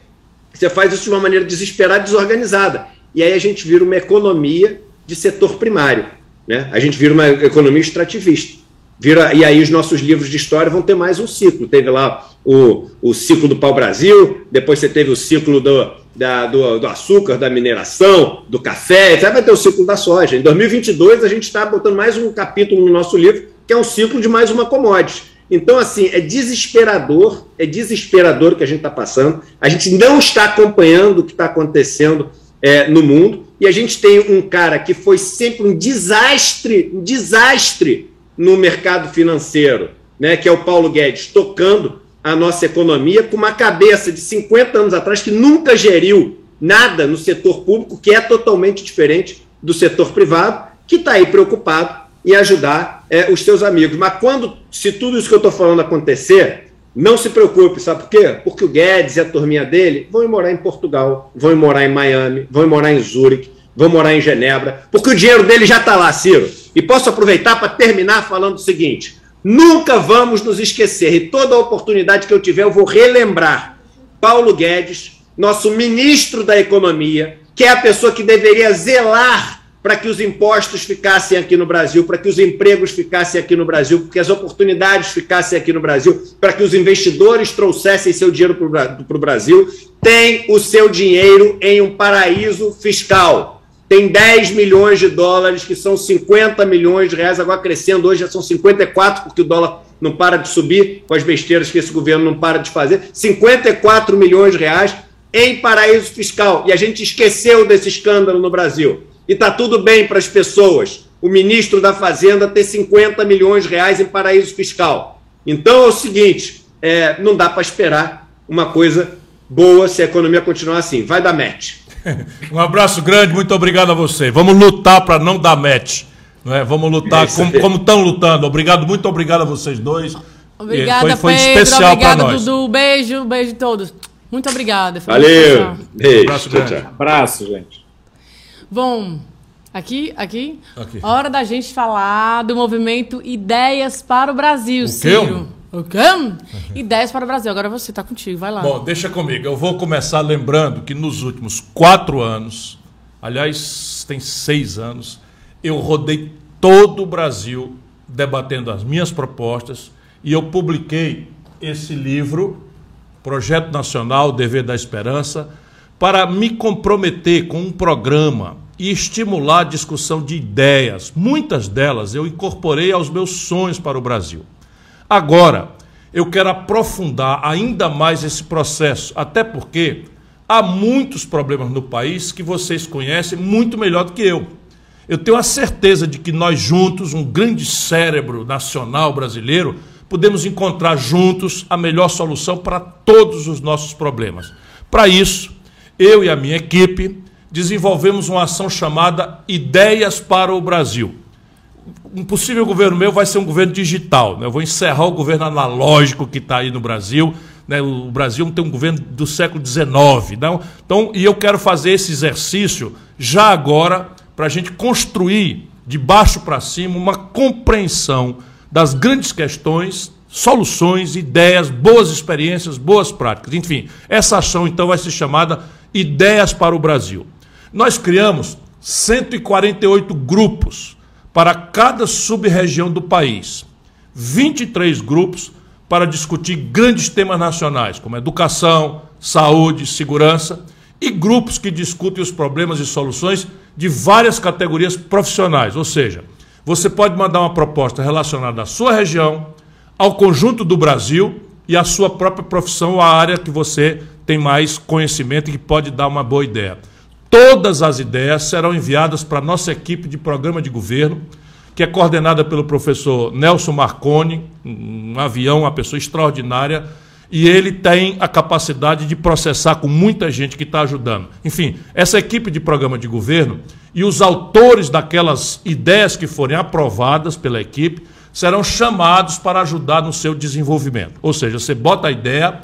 Você faz isso de uma maneira desesperada desorganizada. E aí a gente vira uma economia de setor primário. Né? A gente vira uma economia extrativista. Vira, e aí os nossos livros de história vão ter mais um ciclo. Teve lá o, o ciclo do pau-brasil, depois você teve o ciclo do, da, do, do, açúcar, da mineração, do café, vai ter o ciclo da soja. Em 2022, a gente está botando mais um capítulo no nosso livro, que é um ciclo de mais uma commodity. Então, assim, é desesperador, é desesperador o que a gente está passando. A gente não está acompanhando o que está acontecendo é, no mundo. E a gente tem um cara que foi sempre um desastre, um desastre no mercado financeiro, né, que é o Paulo Guedes, tocando a nossa economia com uma cabeça de 50 anos atrás que nunca geriu nada no setor público que é totalmente diferente do setor privado, que está aí preocupado em ajudar é, os seus amigos. Mas quando, se tudo isso que eu estou falando acontecer, não se preocupe, sabe por quê? Porque o Guedes e a turminha dele vão morar em Portugal, vão morar em Miami, vão morar em Zurique, vão morar em Genebra, porque o dinheiro dele já está lá, Ciro. E posso aproveitar para terminar falando o seguinte: nunca vamos nos esquecer, e toda oportunidade que eu tiver, eu vou relembrar Paulo Guedes, nosso ministro da Economia, que é a pessoa que deveria zelar para que os impostos ficassem aqui no Brasil, para que os empregos ficassem aqui no Brasil, para que as oportunidades ficassem aqui no Brasil, para que os investidores trouxessem seu dinheiro para o Brasil, tem o seu dinheiro em um paraíso fiscal. Tem 10 milhões de dólares, que são 50 milhões de reais, agora crescendo, hoje já são 54, porque o dólar não para de subir com as besteiras que esse governo não para de fazer. 54 milhões de reais em paraíso fiscal. E a gente esqueceu desse escândalo no Brasil. E está tudo bem para as pessoas. O ministro da Fazenda ter 50 milhões de reais em paraíso fiscal. Então é o seguinte: é, não dá para esperar uma coisa boa se a economia continuar assim. Vai dar match. [LAUGHS] um abraço grande, muito obrigado a você. Vamos lutar para não dar match. Não é? Vamos lutar é como estão lutando. Obrigado, muito obrigado a vocês dois. Obrigada, foi, foi Pedro. Especial obrigada, Dudu. Beijo, beijo a todos. Muito obrigada. Foi Valeu. Beijo. Abraço, tchau, tchau. Abraço, gente. Bom, aqui, aqui, aqui, hora da gente falar do movimento Ideias para o Brasil, o Ciro. O quê? [LAUGHS] Ideias para o Brasil. Agora você está contigo, vai lá. Bom, deixa comigo. Eu vou começar lembrando que nos últimos quatro anos, aliás, tem seis anos, eu rodei todo o Brasil debatendo as minhas propostas e eu publiquei esse livro Projeto Nacional Dever da Esperança, para me comprometer com um programa e estimular a discussão de ideias. Muitas delas eu incorporei aos meus sonhos para o Brasil. Agora, eu quero aprofundar ainda mais esse processo, até porque há muitos problemas no país que vocês conhecem muito melhor do que eu. Eu tenho a certeza de que nós juntos, um grande cérebro nacional brasileiro, podemos encontrar juntos a melhor solução para todos os nossos problemas. Para isso, eu e a minha equipe desenvolvemos uma ação chamada Ideias para o Brasil. Um possível governo meu vai ser um governo digital. Né? Eu vou encerrar o governo analógico que está aí no Brasil. Né? O Brasil tem um governo do século XIX. Não? Então, e eu quero fazer esse exercício já agora para a gente construir de baixo para cima uma compreensão das grandes questões, soluções, ideias, boas experiências, boas práticas. Enfim, essa ação então vai ser chamada Ideias para o Brasil. Nós criamos 148 grupos para cada sub-região do país, 23 grupos para discutir grandes temas nacionais, como educação, saúde, segurança, e grupos que discutem os problemas e soluções de várias categorias profissionais, ou seja, você pode mandar uma proposta relacionada à sua região, ao conjunto do Brasil e à sua própria profissão, à área que você tem mais conhecimento e que pode dar uma boa ideia. Todas as ideias serão enviadas para a nossa equipe de programa de governo, que é coordenada pelo professor Nelson Marconi, um avião, uma pessoa extraordinária, e ele tem a capacidade de processar com muita gente que está ajudando. Enfim, essa equipe de programa de governo e os autores daquelas ideias que forem aprovadas pela equipe serão chamados para ajudar no seu desenvolvimento. Ou seja, você bota a ideia,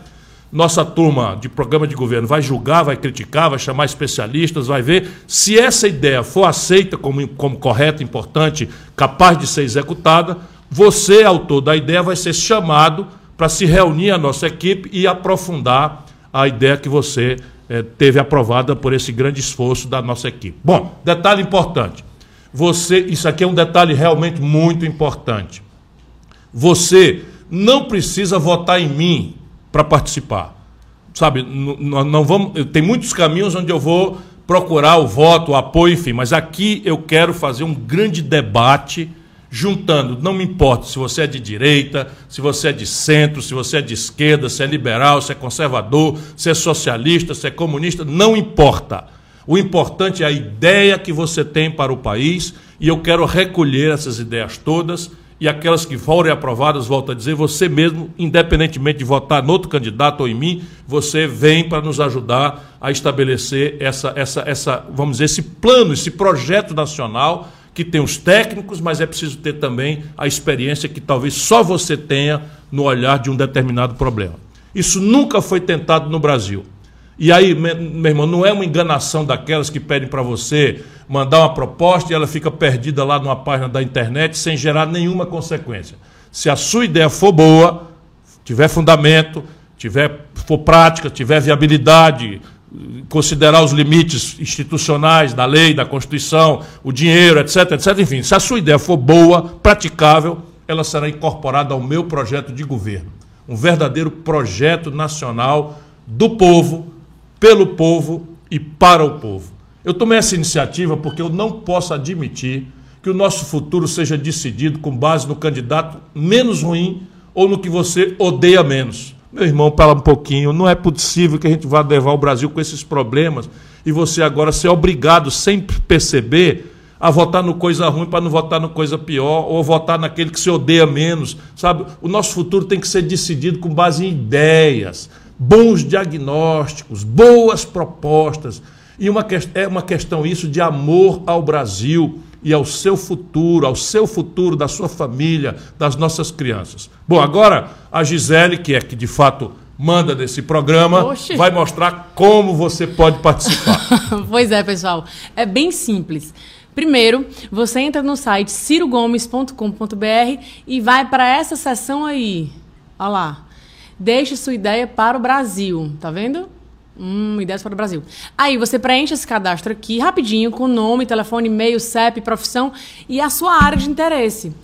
nossa turma de programa de governo vai julgar, vai criticar, vai chamar especialistas, vai ver se essa ideia for aceita como, como correta, importante, capaz de ser executada, você, autor da ideia, vai ser chamado para se reunir a nossa equipe e aprofundar a ideia que você eh, teve aprovada por esse grande esforço da nossa equipe. Bom, detalhe importante. Você, isso aqui é um detalhe realmente muito importante. Você não precisa votar em mim para participar. Sabe, não, vamos, tem muitos caminhos onde eu vou procurar o voto, o apoio, enfim, mas aqui eu quero fazer um grande debate juntando, não me importa se você é de direita, se você é de centro, se você é de esquerda, se é liberal, se é conservador, se é socialista, se é comunista, não importa. O importante é a ideia que você tem para o país e eu quero recolher essas ideias todas e aquelas que forem aprovadas, volto a dizer, você mesmo, independentemente de votar no outro candidato ou em mim, você vem para nos ajudar a estabelecer essa, essa, essa, vamos dizer, esse plano, esse projeto nacional que tem os técnicos, mas é preciso ter também a experiência que talvez só você tenha no olhar de um determinado problema. Isso nunca foi tentado no Brasil. E aí, meu irmão, não é uma enganação daquelas que pedem para você mandar uma proposta e ela fica perdida lá numa página da internet sem gerar nenhuma consequência. Se a sua ideia for boa, tiver fundamento, tiver for prática, tiver viabilidade, considerar os limites institucionais da lei, da Constituição, o dinheiro, etc, etc, enfim, se a sua ideia for boa, praticável, ela será incorporada ao meu projeto de governo. Um verdadeiro projeto nacional do povo, pelo povo e para o povo. Eu tomei essa iniciativa porque eu não posso admitir que o nosso futuro seja decidido com base no candidato menos ruim ou no que você odeia menos. Meu irmão, fala um pouquinho. Não é possível que a gente vá levar o Brasil com esses problemas e você agora ser obrigado, sem perceber, a votar no coisa ruim para não votar no coisa pior, ou votar naquele que se odeia menos. Sabe? O nosso futuro tem que ser decidido com base em ideias, bons diagnósticos, boas propostas. E uma, é uma questão isso de amor ao Brasil e ao seu futuro, ao seu futuro, da sua família, das nossas crianças. Bom, agora a Gisele, que é que de fato manda desse programa, Oxi. vai mostrar como você pode participar. [LAUGHS] pois é, pessoal. É bem simples. Primeiro, você entra no site cirogomes.com.br e vai para essa seção aí. Olha lá. Deixe sua ideia para o Brasil. Tá vendo? Hum, ideias para o Brasil. Aí você preenche esse cadastro aqui rapidinho com nome, telefone, e-mail, CEP, profissão e a sua área de interesse.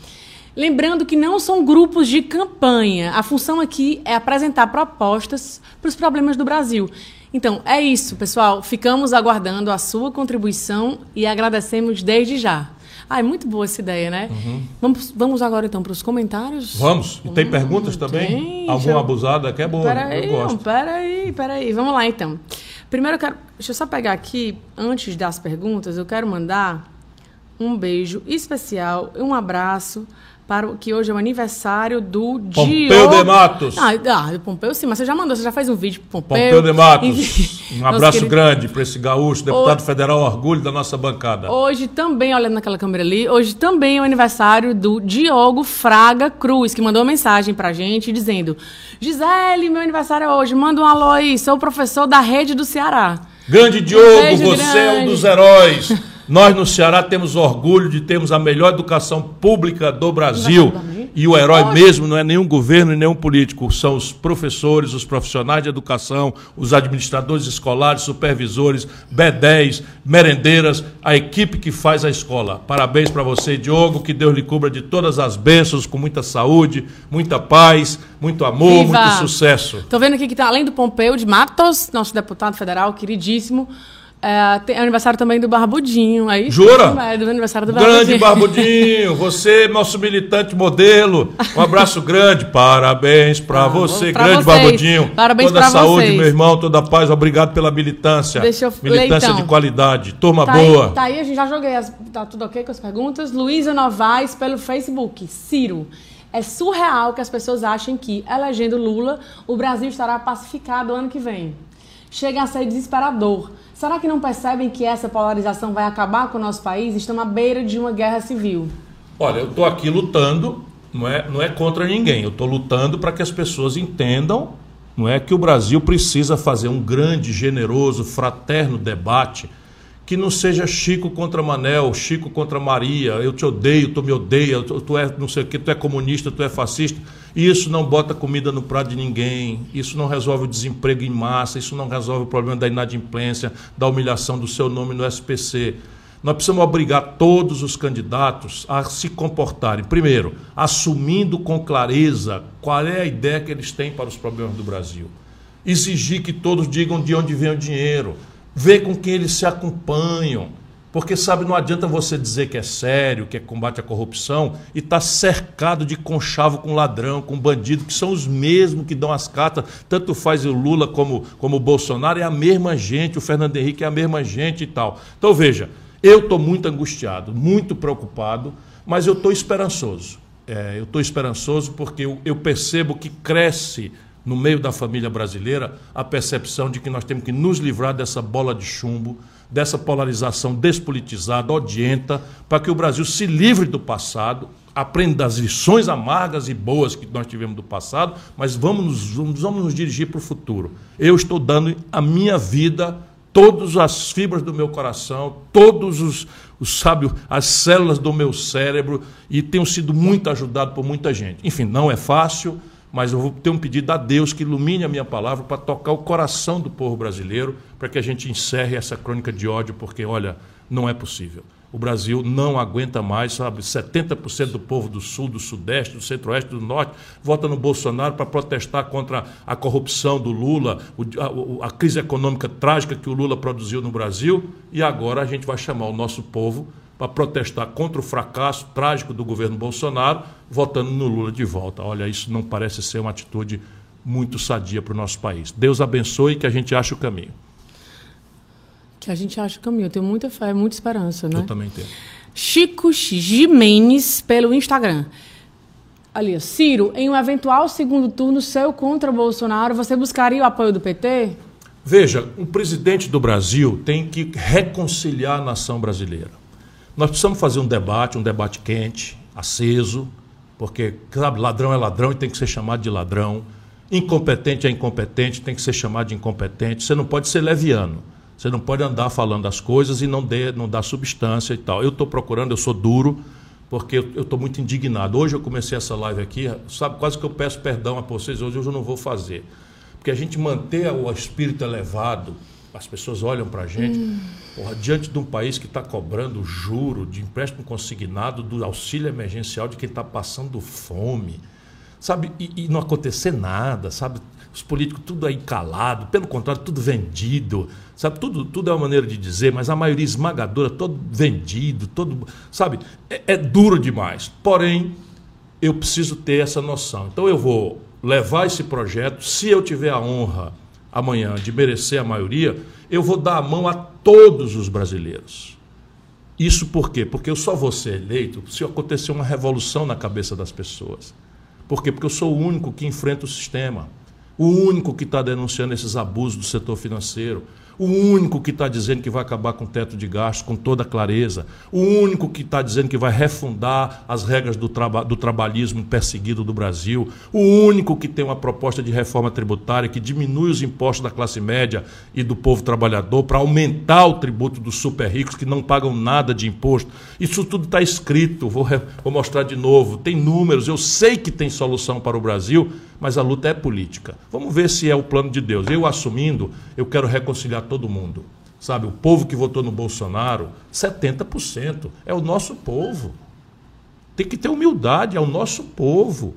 Lembrando que não são grupos de campanha. A função aqui é apresentar propostas para os problemas do Brasil. Então, é isso, pessoal. Ficamos aguardando a sua contribuição e agradecemos desde já. Ah, é muito boa essa ideia, né? Uhum. Vamos, vamos agora então para os comentários. Vamos. E tem hum, perguntas também? Tem. Alguma eu... abusada que é boa. Peraí, eu gosto. peraí, peraí. Vamos lá então. Primeiro eu quero. Deixa eu só pegar aqui, antes das perguntas, eu quero mandar um beijo especial, um abraço para o que hoje é o aniversário do Pompeu Diogo... de Matos. Ah, ah, Pompeu sim, mas você já mandou, você já fez um vídeo pro Pompeu. Pompeu de Matos. um abraço querido... grande para esse gaúcho, deputado hoje... federal, orgulho da nossa bancada. Hoje também, olhando naquela câmera ali, hoje também é o aniversário do Diogo Fraga Cruz, que mandou uma mensagem pra gente dizendo: Gisele, meu aniversário é hoje, manda um alô aí, sou professor da rede do Ceará. Grande Diogo, um você grande. é um dos heróis. Nós no Ceará temos orgulho de termos a melhor educação pública do Brasil. E o herói mesmo não é nenhum governo e nenhum político, são os professores, os profissionais de educação, os administradores escolares, supervisores, B10, merendeiras, a equipe que faz a escola. Parabéns para você, Diogo, que Deus lhe cubra de todas as bênçãos, com muita saúde, muita paz, muito amor, Viva. muito sucesso. Estou vendo aqui que está além do Pompeu de Matos, nosso deputado federal queridíssimo, é, tem aniversário também do Barbudinho. Aí, Jura? É, do aniversário do Barbudinho. Grande Barbudinho, [LAUGHS] você, nosso militante modelo. Um abraço grande, parabéns para ah, você, pra grande vocês. Barbudinho. Parabéns Toda a saúde, vocês. meu irmão, toda a paz, obrigado pela militância. Deixa eu Militância então. de qualidade, turma tá boa. Aí, tá aí, a gente já joguei, as, tá tudo ok com as perguntas. Luísa Novaes pelo Facebook. Ciro. É surreal que as pessoas achem que, elegendo Lula, o Brasil estará pacificado ano que vem. Chega a ser desesperador. Será que não percebem que essa polarização vai acabar com o nosso país? Estamos à beira de uma guerra civil. Olha, eu estou aqui lutando, não é, não é contra ninguém, eu estou lutando para que as pessoas entendam não é que o Brasil precisa fazer um grande, generoso, fraterno debate que não seja Chico contra Manel, Chico contra Maria, eu te odeio, tu me odeia, tu, tu é não sei o que, tu é comunista, tu é fascista. Isso não bota comida no prato de ninguém, isso não resolve o desemprego em massa, isso não resolve o problema da inadimplência, da humilhação do seu nome no SPC. Nós precisamos obrigar todos os candidatos a se comportarem, primeiro, assumindo com clareza qual é a ideia que eles têm para os problemas do Brasil. Exigir que todos digam de onde vem o dinheiro ver com quem eles se acompanham. Porque, sabe, não adianta você dizer que é sério, que é combate à corrupção, e estar tá cercado de conchavo com ladrão, com bandido, que são os mesmos que dão as cartas. Tanto faz o Lula como, como o Bolsonaro, é a mesma gente, o Fernando Henrique é a mesma gente e tal. Então, veja, eu estou muito angustiado, muito preocupado, mas eu estou esperançoso. É, eu estou esperançoso porque eu, eu percebo que cresce no meio da família brasileira a percepção de que nós temos que nos livrar dessa bola de chumbo, dessa polarização despolitizada, odienta, para que o Brasil se livre do passado, aprenda das lições amargas e boas que nós tivemos do passado, mas vamos nos, vamos, vamos nos dirigir para o futuro. Eu estou dando a minha vida, todas as fibras do meu coração, todos os, os sabe, as células do meu cérebro e tenho sido muito ajudado por muita gente. Enfim, não é fácil mas eu vou ter um pedido a Deus que ilumine a minha palavra para tocar o coração do povo brasileiro, para que a gente encerre essa crônica de ódio, porque, olha, não é possível. O Brasil não aguenta mais, sabe? 70% do povo do Sul, do Sudeste, do Centro-Oeste, do Norte vota no Bolsonaro para protestar contra a corrupção do Lula, a, a, crise econômica trágica que o Lula produziu no Brasil, e agora a gente vai chamar o nosso povo para protestar contra o fracasso trágico do governo Bolsonaro, votando no Lula de volta. Olha, isso não parece ser uma atitude muito sadia para o nosso país. Deus abençoe que a gente ache o caminho. Que a gente ache o caminho. Eu tenho muita fé, muita esperança, né? Eu também tenho. Chico Jimenez pelo Instagram. Ali, Ciro, em um eventual segundo turno seu contra Bolsonaro, você buscaria o apoio do PT? Veja, o presidente do Brasil tem que reconciliar a nação brasileira. Nós precisamos fazer um debate, um debate quente, aceso, porque, sabe, ladrão é ladrão e tem que ser chamado de ladrão. Incompetente é incompetente, tem que ser chamado de incompetente. Você não pode ser leviano. Você não pode andar falando as coisas e não, dê, não dar substância e tal. Eu estou procurando, eu sou duro, porque eu estou muito indignado. Hoje eu comecei essa live aqui, sabe, quase que eu peço perdão a vocês, hoje eu não vou fazer. Porque a gente manter o espírito elevado, as pessoas olham para a gente, hum. porra, diante de um país que está cobrando juro de empréstimo consignado do auxílio emergencial de quem está passando fome, sabe? E, e, não acontecer nada, sabe? Os políticos tudo aí calado, pelo contrário, tudo vendido, sabe? Tudo, tudo é uma maneira de dizer, mas a maioria esmagadora, todo vendido, todo, sabe? É, é duro demais. Porém, eu preciso ter essa noção. Então eu vou levar esse projeto, se eu tiver a honra amanhã de merecer a maioria, eu vou dar a mão a todos os brasileiros. Isso por quê? Porque eu só vou ser eleito se acontecer uma revolução na cabeça das pessoas. Por quê? Porque eu sou o único que enfrenta o sistema, o único que está denunciando esses abusos do setor financeiro, o único que está dizendo que vai acabar com o teto de gastos com toda clareza, o único que está dizendo que vai refundar as regras do, traba do trabalhismo perseguido do Brasil, o único que tem uma proposta de reforma tributária que diminui os impostos da classe média e do povo trabalhador para aumentar o tributo dos super ricos que não pagam nada de imposto. Isso tudo está escrito, vou, vou mostrar de novo, tem números, eu sei que tem solução para o Brasil, mas a luta é política. Vamos ver se é o plano de Deus. Eu assumindo, eu quero reconciliar todo mundo. Sabe, o povo que votou no Bolsonaro, 70% é o nosso povo. Tem que ter humildade, é o nosso povo.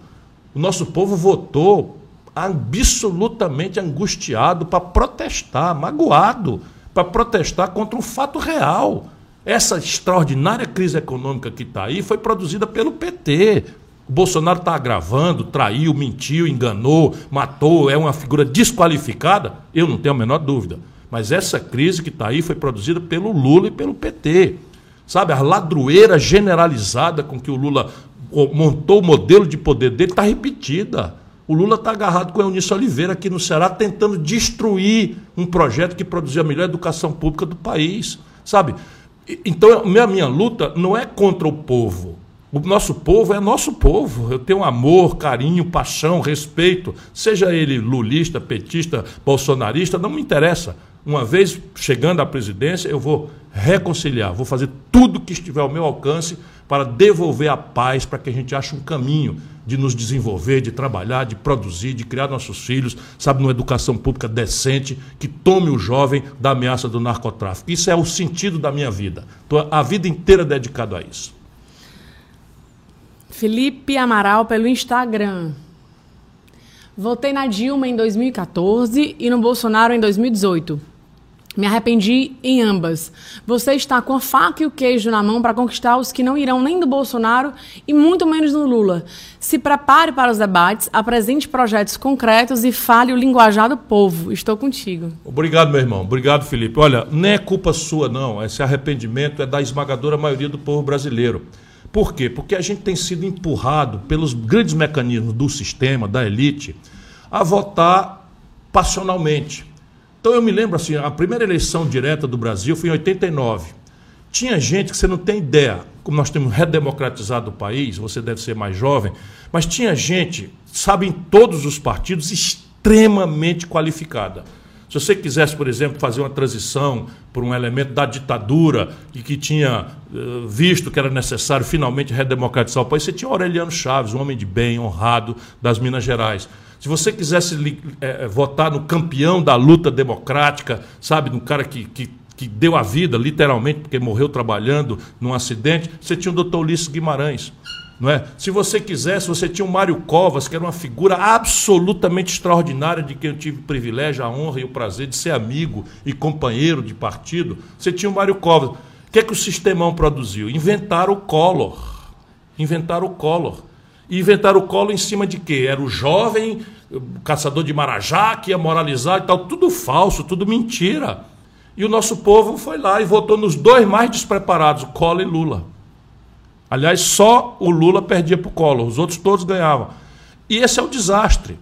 O nosso povo votou absolutamente angustiado para protestar, magoado, para protestar contra um fato real. Essa extraordinária crise econômica que está aí foi produzida pelo PT, o Bolsonaro está agravando, traiu, mentiu, enganou, matou, é uma figura desqualificada? Eu não tenho a menor dúvida. Mas essa crise que está aí foi produzida pelo Lula e pelo PT. Sabe, a ladroeira generalizada com que o Lula montou o modelo de poder dele está repetida. O Lula está agarrado com a Eunice Oliveira aqui no Ceará, tentando destruir um projeto que produzia a melhor educação pública do país. Sabe? Então, a minha, minha luta não é contra o povo. O nosso povo é nosso povo. Eu tenho amor, carinho, paixão, respeito, seja ele lulista, petista, bolsonarista, não me interessa. Uma vez chegando à presidência, eu vou reconciliar, vou fazer tudo que estiver ao meu alcance para devolver a paz, para que a gente ache um caminho de nos desenvolver, de trabalhar, de produzir, de criar nossos filhos, sabe, numa educação pública decente, que tome o jovem da ameaça do narcotráfico. Isso é o sentido da minha vida. Estou a vida inteira dedicado a isso. Felipe Amaral pelo Instagram. Votei na Dilma em 2014 e no Bolsonaro em 2018. Me arrependi em ambas. Você está com a faca e o queijo na mão para conquistar os que não irão nem do Bolsonaro e muito menos do Lula. Se prepare para os debates, apresente projetos concretos e fale o linguajar do povo. Estou contigo. Obrigado, meu irmão. Obrigado, Felipe. Olha, não é culpa sua, não. Esse arrependimento é da esmagadora maioria do povo brasileiro. Por quê? Porque a gente tem sido empurrado pelos grandes mecanismos do sistema, da elite, a votar passionalmente. Então eu me lembro assim, a primeira eleição direta do Brasil foi em 89. Tinha gente que você não tem ideia, como nós temos redemocratizado o país, você deve ser mais jovem, mas tinha gente, sabe, em todos os partidos, extremamente qualificada. Se você quisesse, por exemplo, fazer uma transição por um elemento da ditadura e que tinha uh, visto que era necessário finalmente redemocratizar o país, você tinha Aureliano Chaves, um homem de bem, honrado das Minas Gerais. Se você quisesse é, votar no campeão da luta democrática, sabe, no cara que, que, que, deu a vida, literalmente, porque morreu trabalhando num acidente, você tinha o doutor Ulisses Guimarães. É? Se você quisesse, você tinha o Mário Covas, que era uma figura absolutamente extraordinária, de quem eu tive o privilégio, a honra e o prazer de ser amigo e companheiro de partido. Você tinha o Mário Covas. O que é que o sistemão produziu? Inventaram o Collor. Inventaram o Collor. E inventaram o Collor em cima de quê? Era o jovem caçador de Marajá que ia moralizar e tal. Tudo falso, tudo mentira. E o nosso povo foi lá e votou nos dois mais despreparados, Collor e Lula. Aliás, só o Lula perdia para o Collor, os outros todos ganhavam. E esse é o desastre.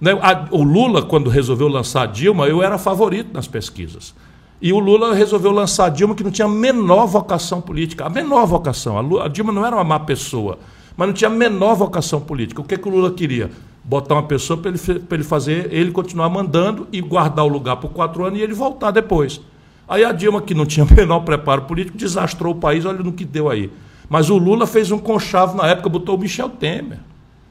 Né? O Lula, quando resolveu lançar Dilma, eu era favorito nas pesquisas. E o Lula resolveu lançar Dilma que não tinha a menor vocação política. A menor vocação. A Dilma não era uma má pessoa, mas não tinha a menor vocação política. O que, é que o Lula queria? Botar uma pessoa para ele, ele fazer, ele continuar mandando e guardar o lugar por quatro anos e ele voltar depois. Aí a Dilma, que não tinha o [LAUGHS] menor preparo político, desastrou o país, olha no que deu aí. Mas o Lula fez um conchavo na época, botou o Michel Temer.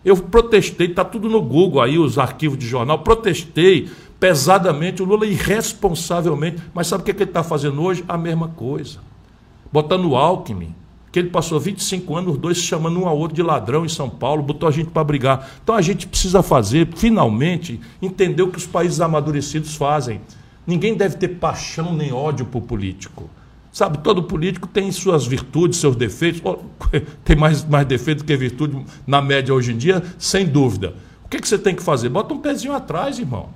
Eu protestei, está tudo no Google aí, os arquivos de jornal, protestei pesadamente, o Lula irresponsavelmente. Mas sabe o que, é que ele está fazendo hoje? A mesma coisa. Botando o Alckmin, que ele passou 25 anos, os dois se chamando um ao outro de ladrão em São Paulo, botou a gente para brigar. Então a gente precisa fazer, finalmente, entender o que os países amadurecidos fazem. Ninguém deve ter paixão nem ódio por político. Sabe, todo político tem suas virtudes, seus defeitos. [LAUGHS] Tem mais, mais defeito que virtude na média hoje em dia, sem dúvida. O que, que você tem que fazer? Bota um pezinho atrás, irmão.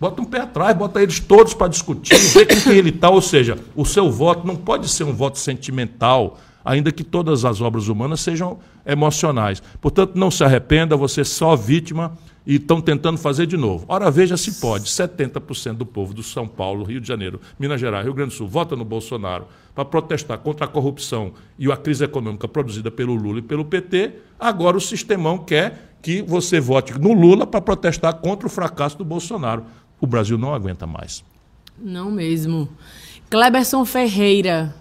Bota um pé atrás, bota eles todos para discutir, ver com quem ele está. Ou seja, o seu voto não pode ser um voto sentimental, ainda que todas as obras humanas sejam emocionais. Portanto, não se arrependa, você é só vítima e estão tentando fazer de novo. Ora, veja se pode. 70% do povo do São Paulo, Rio de Janeiro, Minas Gerais, Rio Grande do Sul, vota no Bolsonaro para protestar contra a corrupção e a crise econômica produzida pelo Lula e pelo PT. Agora o sistemão quer que você vote no Lula para protestar contra o fracasso do Bolsonaro. O Brasil não aguenta mais. Não mesmo. Kleberson Ferreira,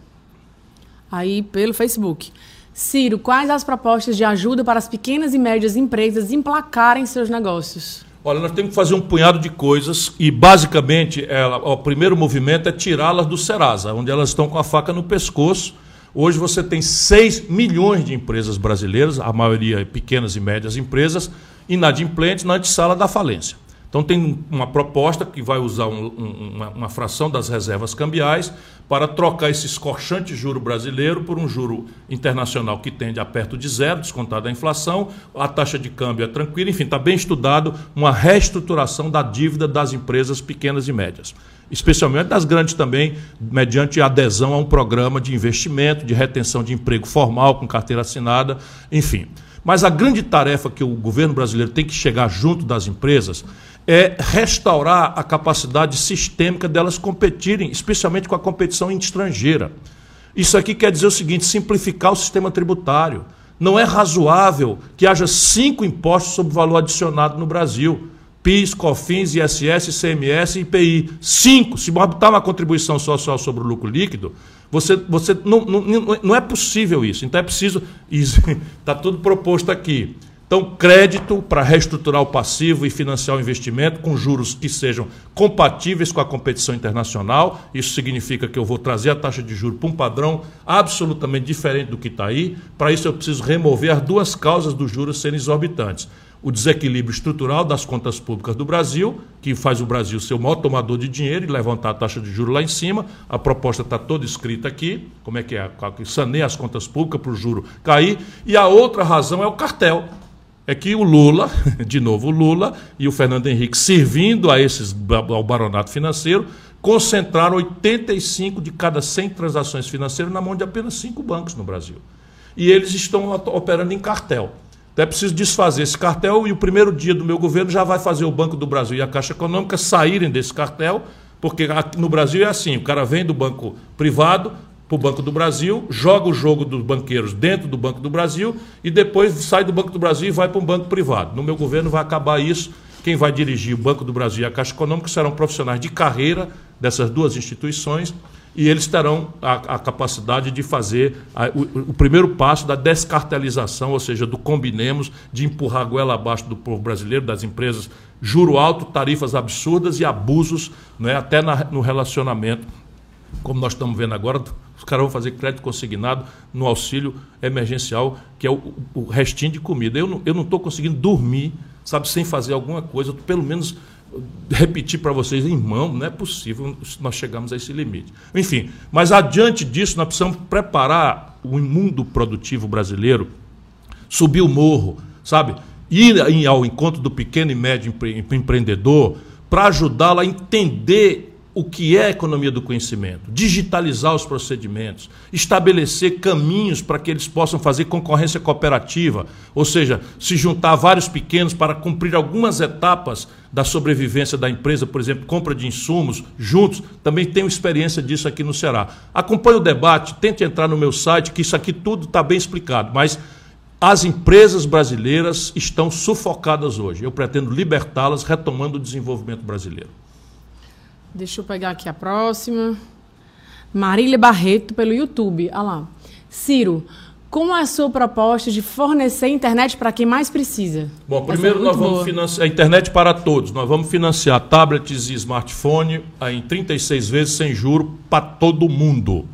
aí pelo Facebook. Ciro, quais as propostas de ajuda para as pequenas e médias empresas emplacarem seus negócios? Olha, nós temos que fazer um punhado de coisas e, basicamente, ela, o primeiro movimento é tirá-las do Serasa, onde elas estão com a faca no pescoço. Hoje você tem 6 milhões de empresas brasileiras, a maioria pequenas e médias empresas, inadimplentes na antessala da falência. Então, tem uma proposta que vai usar um, um, uma, uma, fração das reservas cambiais para trocar esse escorchante juro brasileiro por um juro internacional que tende a perto de zero, descontado a inflação, a taxa de câmbio é tranquila, enfim, está bem estudado uma reestruturação da dívida das empresas pequenas e médias. Especialmente das grandes também, mediante adesão a um programa de investimento, de retenção de emprego formal, com carteira assinada, enfim. Mas a grande tarefa que o governo brasileiro tem que chegar junto das empresas é restaurar a capacidade sistêmica delas competirem, especialmente com a competição estrangeira. Isso aqui quer dizer o seguinte: simplificar o sistema tributário. Não é razoável que haja cinco impostos sobre valor adicionado no Brasil. PIS, COFINS, ISS, ICMS e IPI. Cinco. Se botar uma contribuição social sobre o lucro líquido, você, você não, não, não é possível isso. Então é preciso. [LAUGHS] Está tudo proposto aqui. Então, crédito para reestruturar o passivo e financiar o investimento com juros que sejam compatíveis com a competição internacional. Isso significa que eu vou trazer a taxa de juros para um padrão absolutamente diferente do que está aí. Para isso, eu preciso remover as duas causas dos juros serem exorbitantes. O desequilíbrio estrutural das contas públicas do Brasil, que faz o Brasil ser o maior tomador de dinheiro e levantar a taxa de juros lá em cima. A proposta está toda escrita aqui, como é que é? Saneia as contas públicas para o juro cair. E a outra razão é o cartel é que o Lula, [LAUGHS] de novo o Lula e o Fernando Henrique, servindo a esses ao baronato financeiro, concentraram 85 de cada 100 transações financeiras na mão de apenas cinco bancos no Brasil. e eles estão operando em cartel. Então é preciso desfazer esse cartel e o primeiro dia do meu governo já vai fazer o Banco do Brasil e a Caixa Econômica saírem desse cartel, porque no Brasil é assim: o cara vem do banco privado para o Banco do Brasil, joga o jogo dos banqueiros dentro do Banco do Brasil e depois sai do Banco do Brasil e vai para um banco privado. No meu governo vai acabar isso. Quem vai dirigir o Banco do Brasil e a Caixa Econômica serão profissionais de carreira dessas duas instituições e eles terão a, a capacidade de fazer a, o, o, primeiro passo da descartelização, ou seja, do combinemos, de empurrar a goela abaixo do povo brasileiro, das empresas, juro alto, tarifas absurdas e abusos, né, até na, no relacionamento, como nós estamos vendo agora, os caras vão fazer crédito consignado no auxílio emergencial, que é o, o restinho de comida. Eu não estou conseguindo dormir, sabe, sem fazer alguma coisa, pelo menos repetir para vocês, irmão, não é possível nós chegamos a esse limite. Enfim, mas adiante disso, nós precisamos preparar o mundo produtivo brasileiro, subir o morro, sabe? Ir ao encontro do pequeno e médio empreendedor para ajudá-lo a entender o que é a economia do conhecimento, digitalizar os procedimentos, estabelecer caminhos para que eles possam fazer concorrência cooperativa, ou seja, se juntar vários pequenos para cumprir algumas etapas da sobrevivência da empresa, por exemplo, compra de insumos juntos. Também tenho experiência disso aqui no Ceará. Acompanhe o debate, tente entrar no meu site, que isso aqui tudo está bem explicado, mas as empresas brasileiras estão sufocadas hoje. Eu pretendo libertá-las, retomando o desenvolvimento brasileiro. Deixa eu pegar aqui a próxima. Marília Barreto, pelo YouTube. Olha lá. Ciro, como é a sua proposta de fornecer internet para quem mais precisa? Bom, primeiro é nós vamos boa. financiar a internet para todos. Nós vamos financiar tablets e smartphone em 36 vezes sem juro para todo mundo.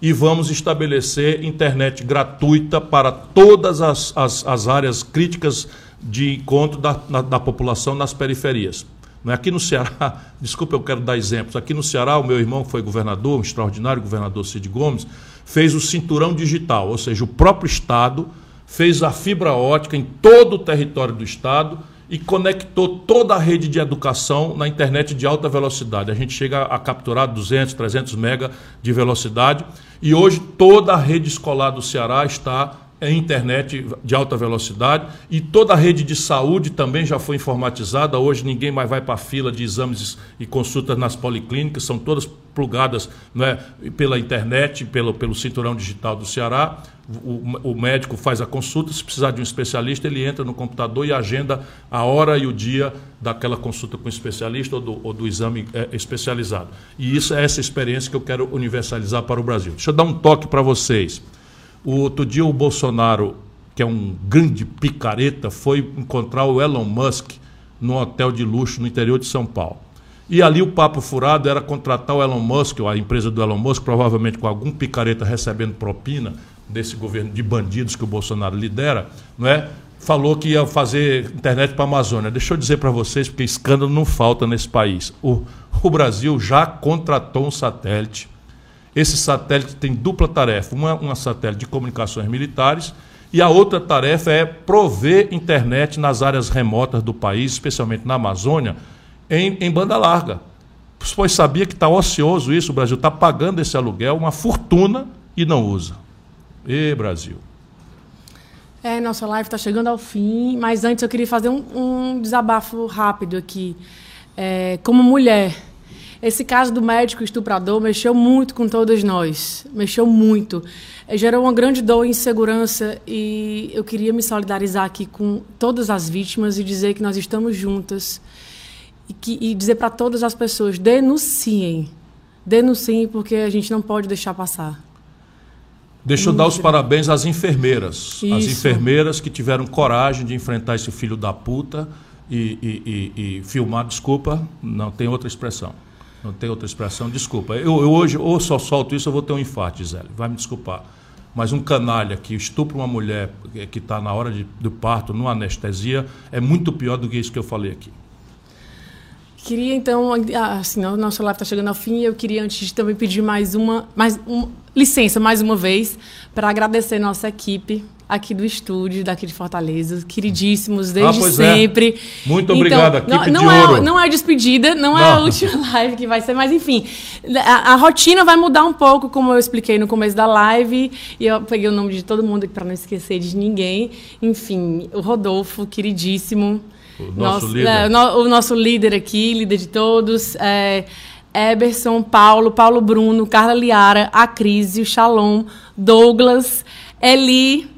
E vamos estabelecer internet gratuita para todas as, as, as áreas críticas de encontro da, na, da população nas periferias. É? Aqui no Ceará, [LAUGHS] desculpa, eu quero dar exemplos. Aqui no Ceará, o meu irmão que foi governador, um extraordinário governador Cid Gomes, fez o cinturão digital, ou seja, o próprio Estado fez a fibra ótica em todo o território do Estado e conectou toda a rede de educação na internet de alta velocidade. A gente chega a capturar 200, 300 mega de velocidade e hoje toda a rede escolar do Ceará está é internet de alta velocidade e toda a rede de saúde também já foi informatizada. Hoje ninguém mais vai para a fila de exames e consultas nas policlínicas, são todas plugadas né, pela internet, pelo, pelo cinturão digital do Ceará. O, o, médico faz a consulta, se precisar de um especialista, ele entra no computador e agenda a hora e o dia daquela consulta com o especialista ou do, ou do exame é, especializado. E isso é essa experiência que eu quero universalizar para o Brasil. Deixa eu dar um toque para vocês. O outro dia o Bolsonaro, que é um grande picareta, foi encontrar o Elon Musk num hotel de luxo no interior de São Paulo. E ali o papo furado era contratar o Elon Musk, ou a empresa do Elon Musk, provavelmente com algum picareta recebendo propina desse governo de bandidos que o Bolsonaro lidera, não é? Falou que ia fazer internet para a Amazônia. Deixa eu dizer para vocês, porque escândalo não falta nesse país. O, o Brasil já contratou um satélite esse satélite tem dupla tarefa: uma, uma satélite de comunicações militares e a outra tarefa é prover internet nas áreas remotas do país, especialmente na Amazônia, em, em banda larga. Pois sabia que está ocioso isso, o Brasil está pagando esse aluguel, uma fortuna, e não usa. E Brasil. É, nossa live está chegando ao fim, mas antes eu queria fazer um, um desabafo rápido aqui. É, como mulher, esse caso do médico estuprador mexeu muito com todas nós, mexeu muito. É, gerou uma grande dor e insegurança e eu queria me solidarizar aqui com todas as vítimas e dizer que nós estamos juntas e, que, e dizer para todas as pessoas, denunciem, denunciem porque a gente não pode deixar passar. Deixa eu dar os parabéns às enfermeiras. Isso. As enfermeiras que tiveram coragem de enfrentar esse filho da puta e, e, e, e filmar, desculpa, não tem outra expressão não tem outra expressão, desculpa. Eu, eu, hoje, ou só solto isso, eu vou ter um infarto, Gisele, vai me desculpar. Mas um canalha que estupra uma mulher que está na hora de, do parto, numa anestesia, é muito pior do que isso que eu falei aqui. Queria então, assim, o nosso live está chegando ao fim. Eu queria antes de também pedir mais uma, mais um, licença mais uma vez para agradecer nossa equipe aqui do estúdio, daqui de Fortaleza, queridíssimos desde ah, sempre. É. Muito obrigado, então, não, não é, Não é despedida, não, não, é a última [LAUGHS] live que vai ser, mas enfim, a, a, rotina vai mudar um pouco, como eu expliquei no começo da live, e eu peguei o nome de todo mundo para não esquecer de ninguém. Enfim, o Rodolfo, queridíssimo. O nosso, nosso líder. É, no, o nosso líder aqui, líder de todos. É, Eberson, Paulo, Paulo Bruno, Carla Liara, a Crise, o Shalom, Douglas, Eli,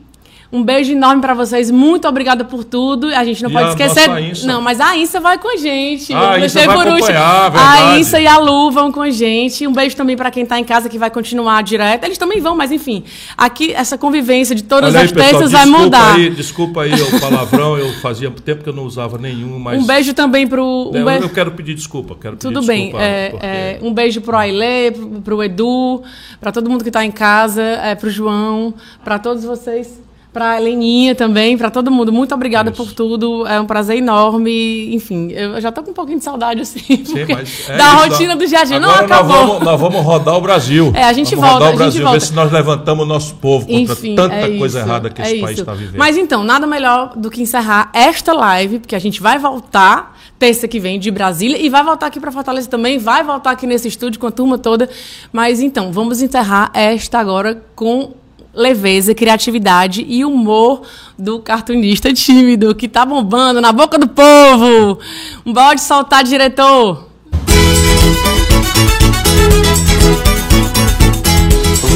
um beijo enorme para vocês. Muito obrigada por tudo. A gente não e pode esquecer. Não, mas a Insa vai com a gente. Ah, a Insa vai acompanhar, A Insa e a Lu vão com a gente. Um beijo também para quem tá em casa que vai continuar direto. Eles também vão, mas enfim. Aqui essa convivência de todas Olha as peças vai mudar. Aí, desculpa aí o palavrão, eu fazia tempo que eu não usava nenhum, mas Um beijo também pro um eu, eu, quero pedir desculpa, quero Tudo pedir bem. É, porque... é, um beijo pro Ailê, pro, pro Edu, para todo mundo que tá em casa, é, pro João, para todos vocês para a Leninha também, para todo mundo. Muito obrigada Isso. por tudo. É um prazer enorme. Enfim, eu já estou com um pouquinho de saudade, assim, Sim, é da rotina do dia Não acabou. Nós vamos, nós vamos, rodar o Brasil. É, a gente vamos volta. Rodar o Brasil, volta. ver se nós levantamos o nosso povo contra Enfim, tanta é coisa isso, errada que é esse país está vivendo. Mas então, nada melhor do que encerrar esta live, porque a gente vai voltar terça que vem de Brasília e vai voltar aqui para Fortaleza também, vai voltar aqui nesse estúdio com a turma toda. Mas então, vamos encerrar esta agora com leveza, criatividade e humor do cartunista tímido que tá bombando na boca do povo. Um bode soltar, diretor.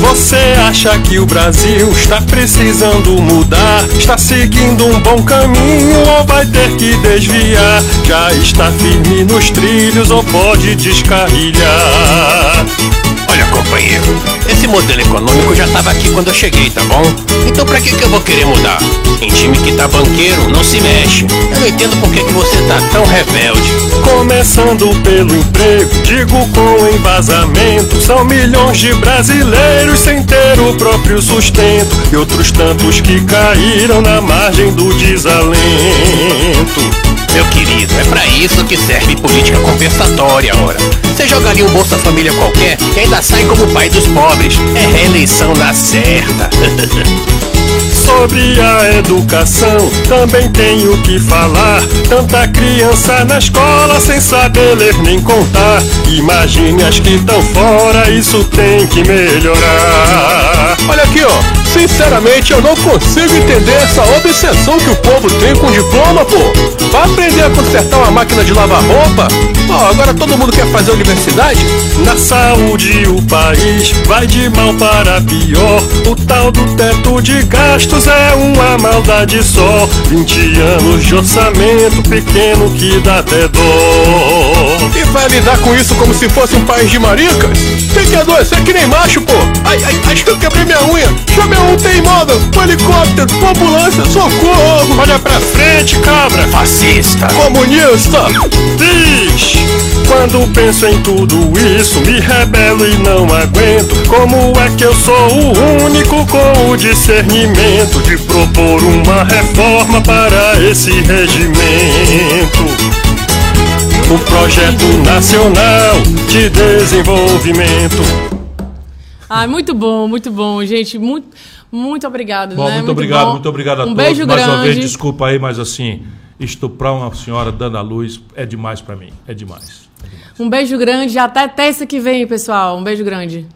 Você acha que o Brasil está precisando mudar? Está seguindo um bom caminho ou vai ter que desviar? Já está firme nos trilhos ou pode descarrilhar? Olha, companheiro, esse modelo econômico já estava aqui quando eu cheguei, tá bom? Então pra que, que eu vou querer mudar? Em time que tá banqueiro, não se mexe. Eu não entendo por que, que você tá tão rebelde. Começando pelo emprego, digo com embasamento. São milhões de brasileiros sem ter o próprio sustento. E outros tantos que caíram na margem do desalento. Meu querido, é para isso que serve política compensatória, ora. Você jogaria um Bolsa Família qualquer e ainda sai como pai dos pobres. É reeleição na certa. [LAUGHS] Sobre a educação também tenho que falar. Tanta criança na escola sem saber ler nem contar. Imagine as que estão fora, isso tem que melhorar. Olha aqui, ó. Sinceramente, eu não consigo entender essa obsessão que o povo tem com diploma, pô. Aprender a consertar uma máquina de lavar roupa? Ó, agora todo mundo quer fazer universidade? Na saúde o país vai de mal para pior. O tal do teto de gastos é uma maldade só. 20 anos de orçamento pequeno que dá até dó. E vai lidar com isso como se fosse um país de maricas? Tem que adoecer que nem macho, pô. Ai, ai, acho que eu quebrei minha unha. Chame um teimodo, um helicóptero, uma ambulância, socorro. Olha pra frente, cabra. Fascista. Comunista. Diz. Quando penso em tudo isso, me rebelo e não aguento. Como é que eu sou o único com o discernimento de propor uma reforma para esse regimento? O projeto nacional de desenvolvimento. Ah, muito bom, muito bom, gente. Muito, muito obrigado. Bom, né? muito, muito obrigado, bom. muito obrigado a um todos. Beijo Mais grande. uma vez, desculpa aí, mas assim, estuprar uma senhora dando a luz é demais para mim. É demais, é demais. Um beijo grande. Até terça que vem, pessoal. Um beijo grande.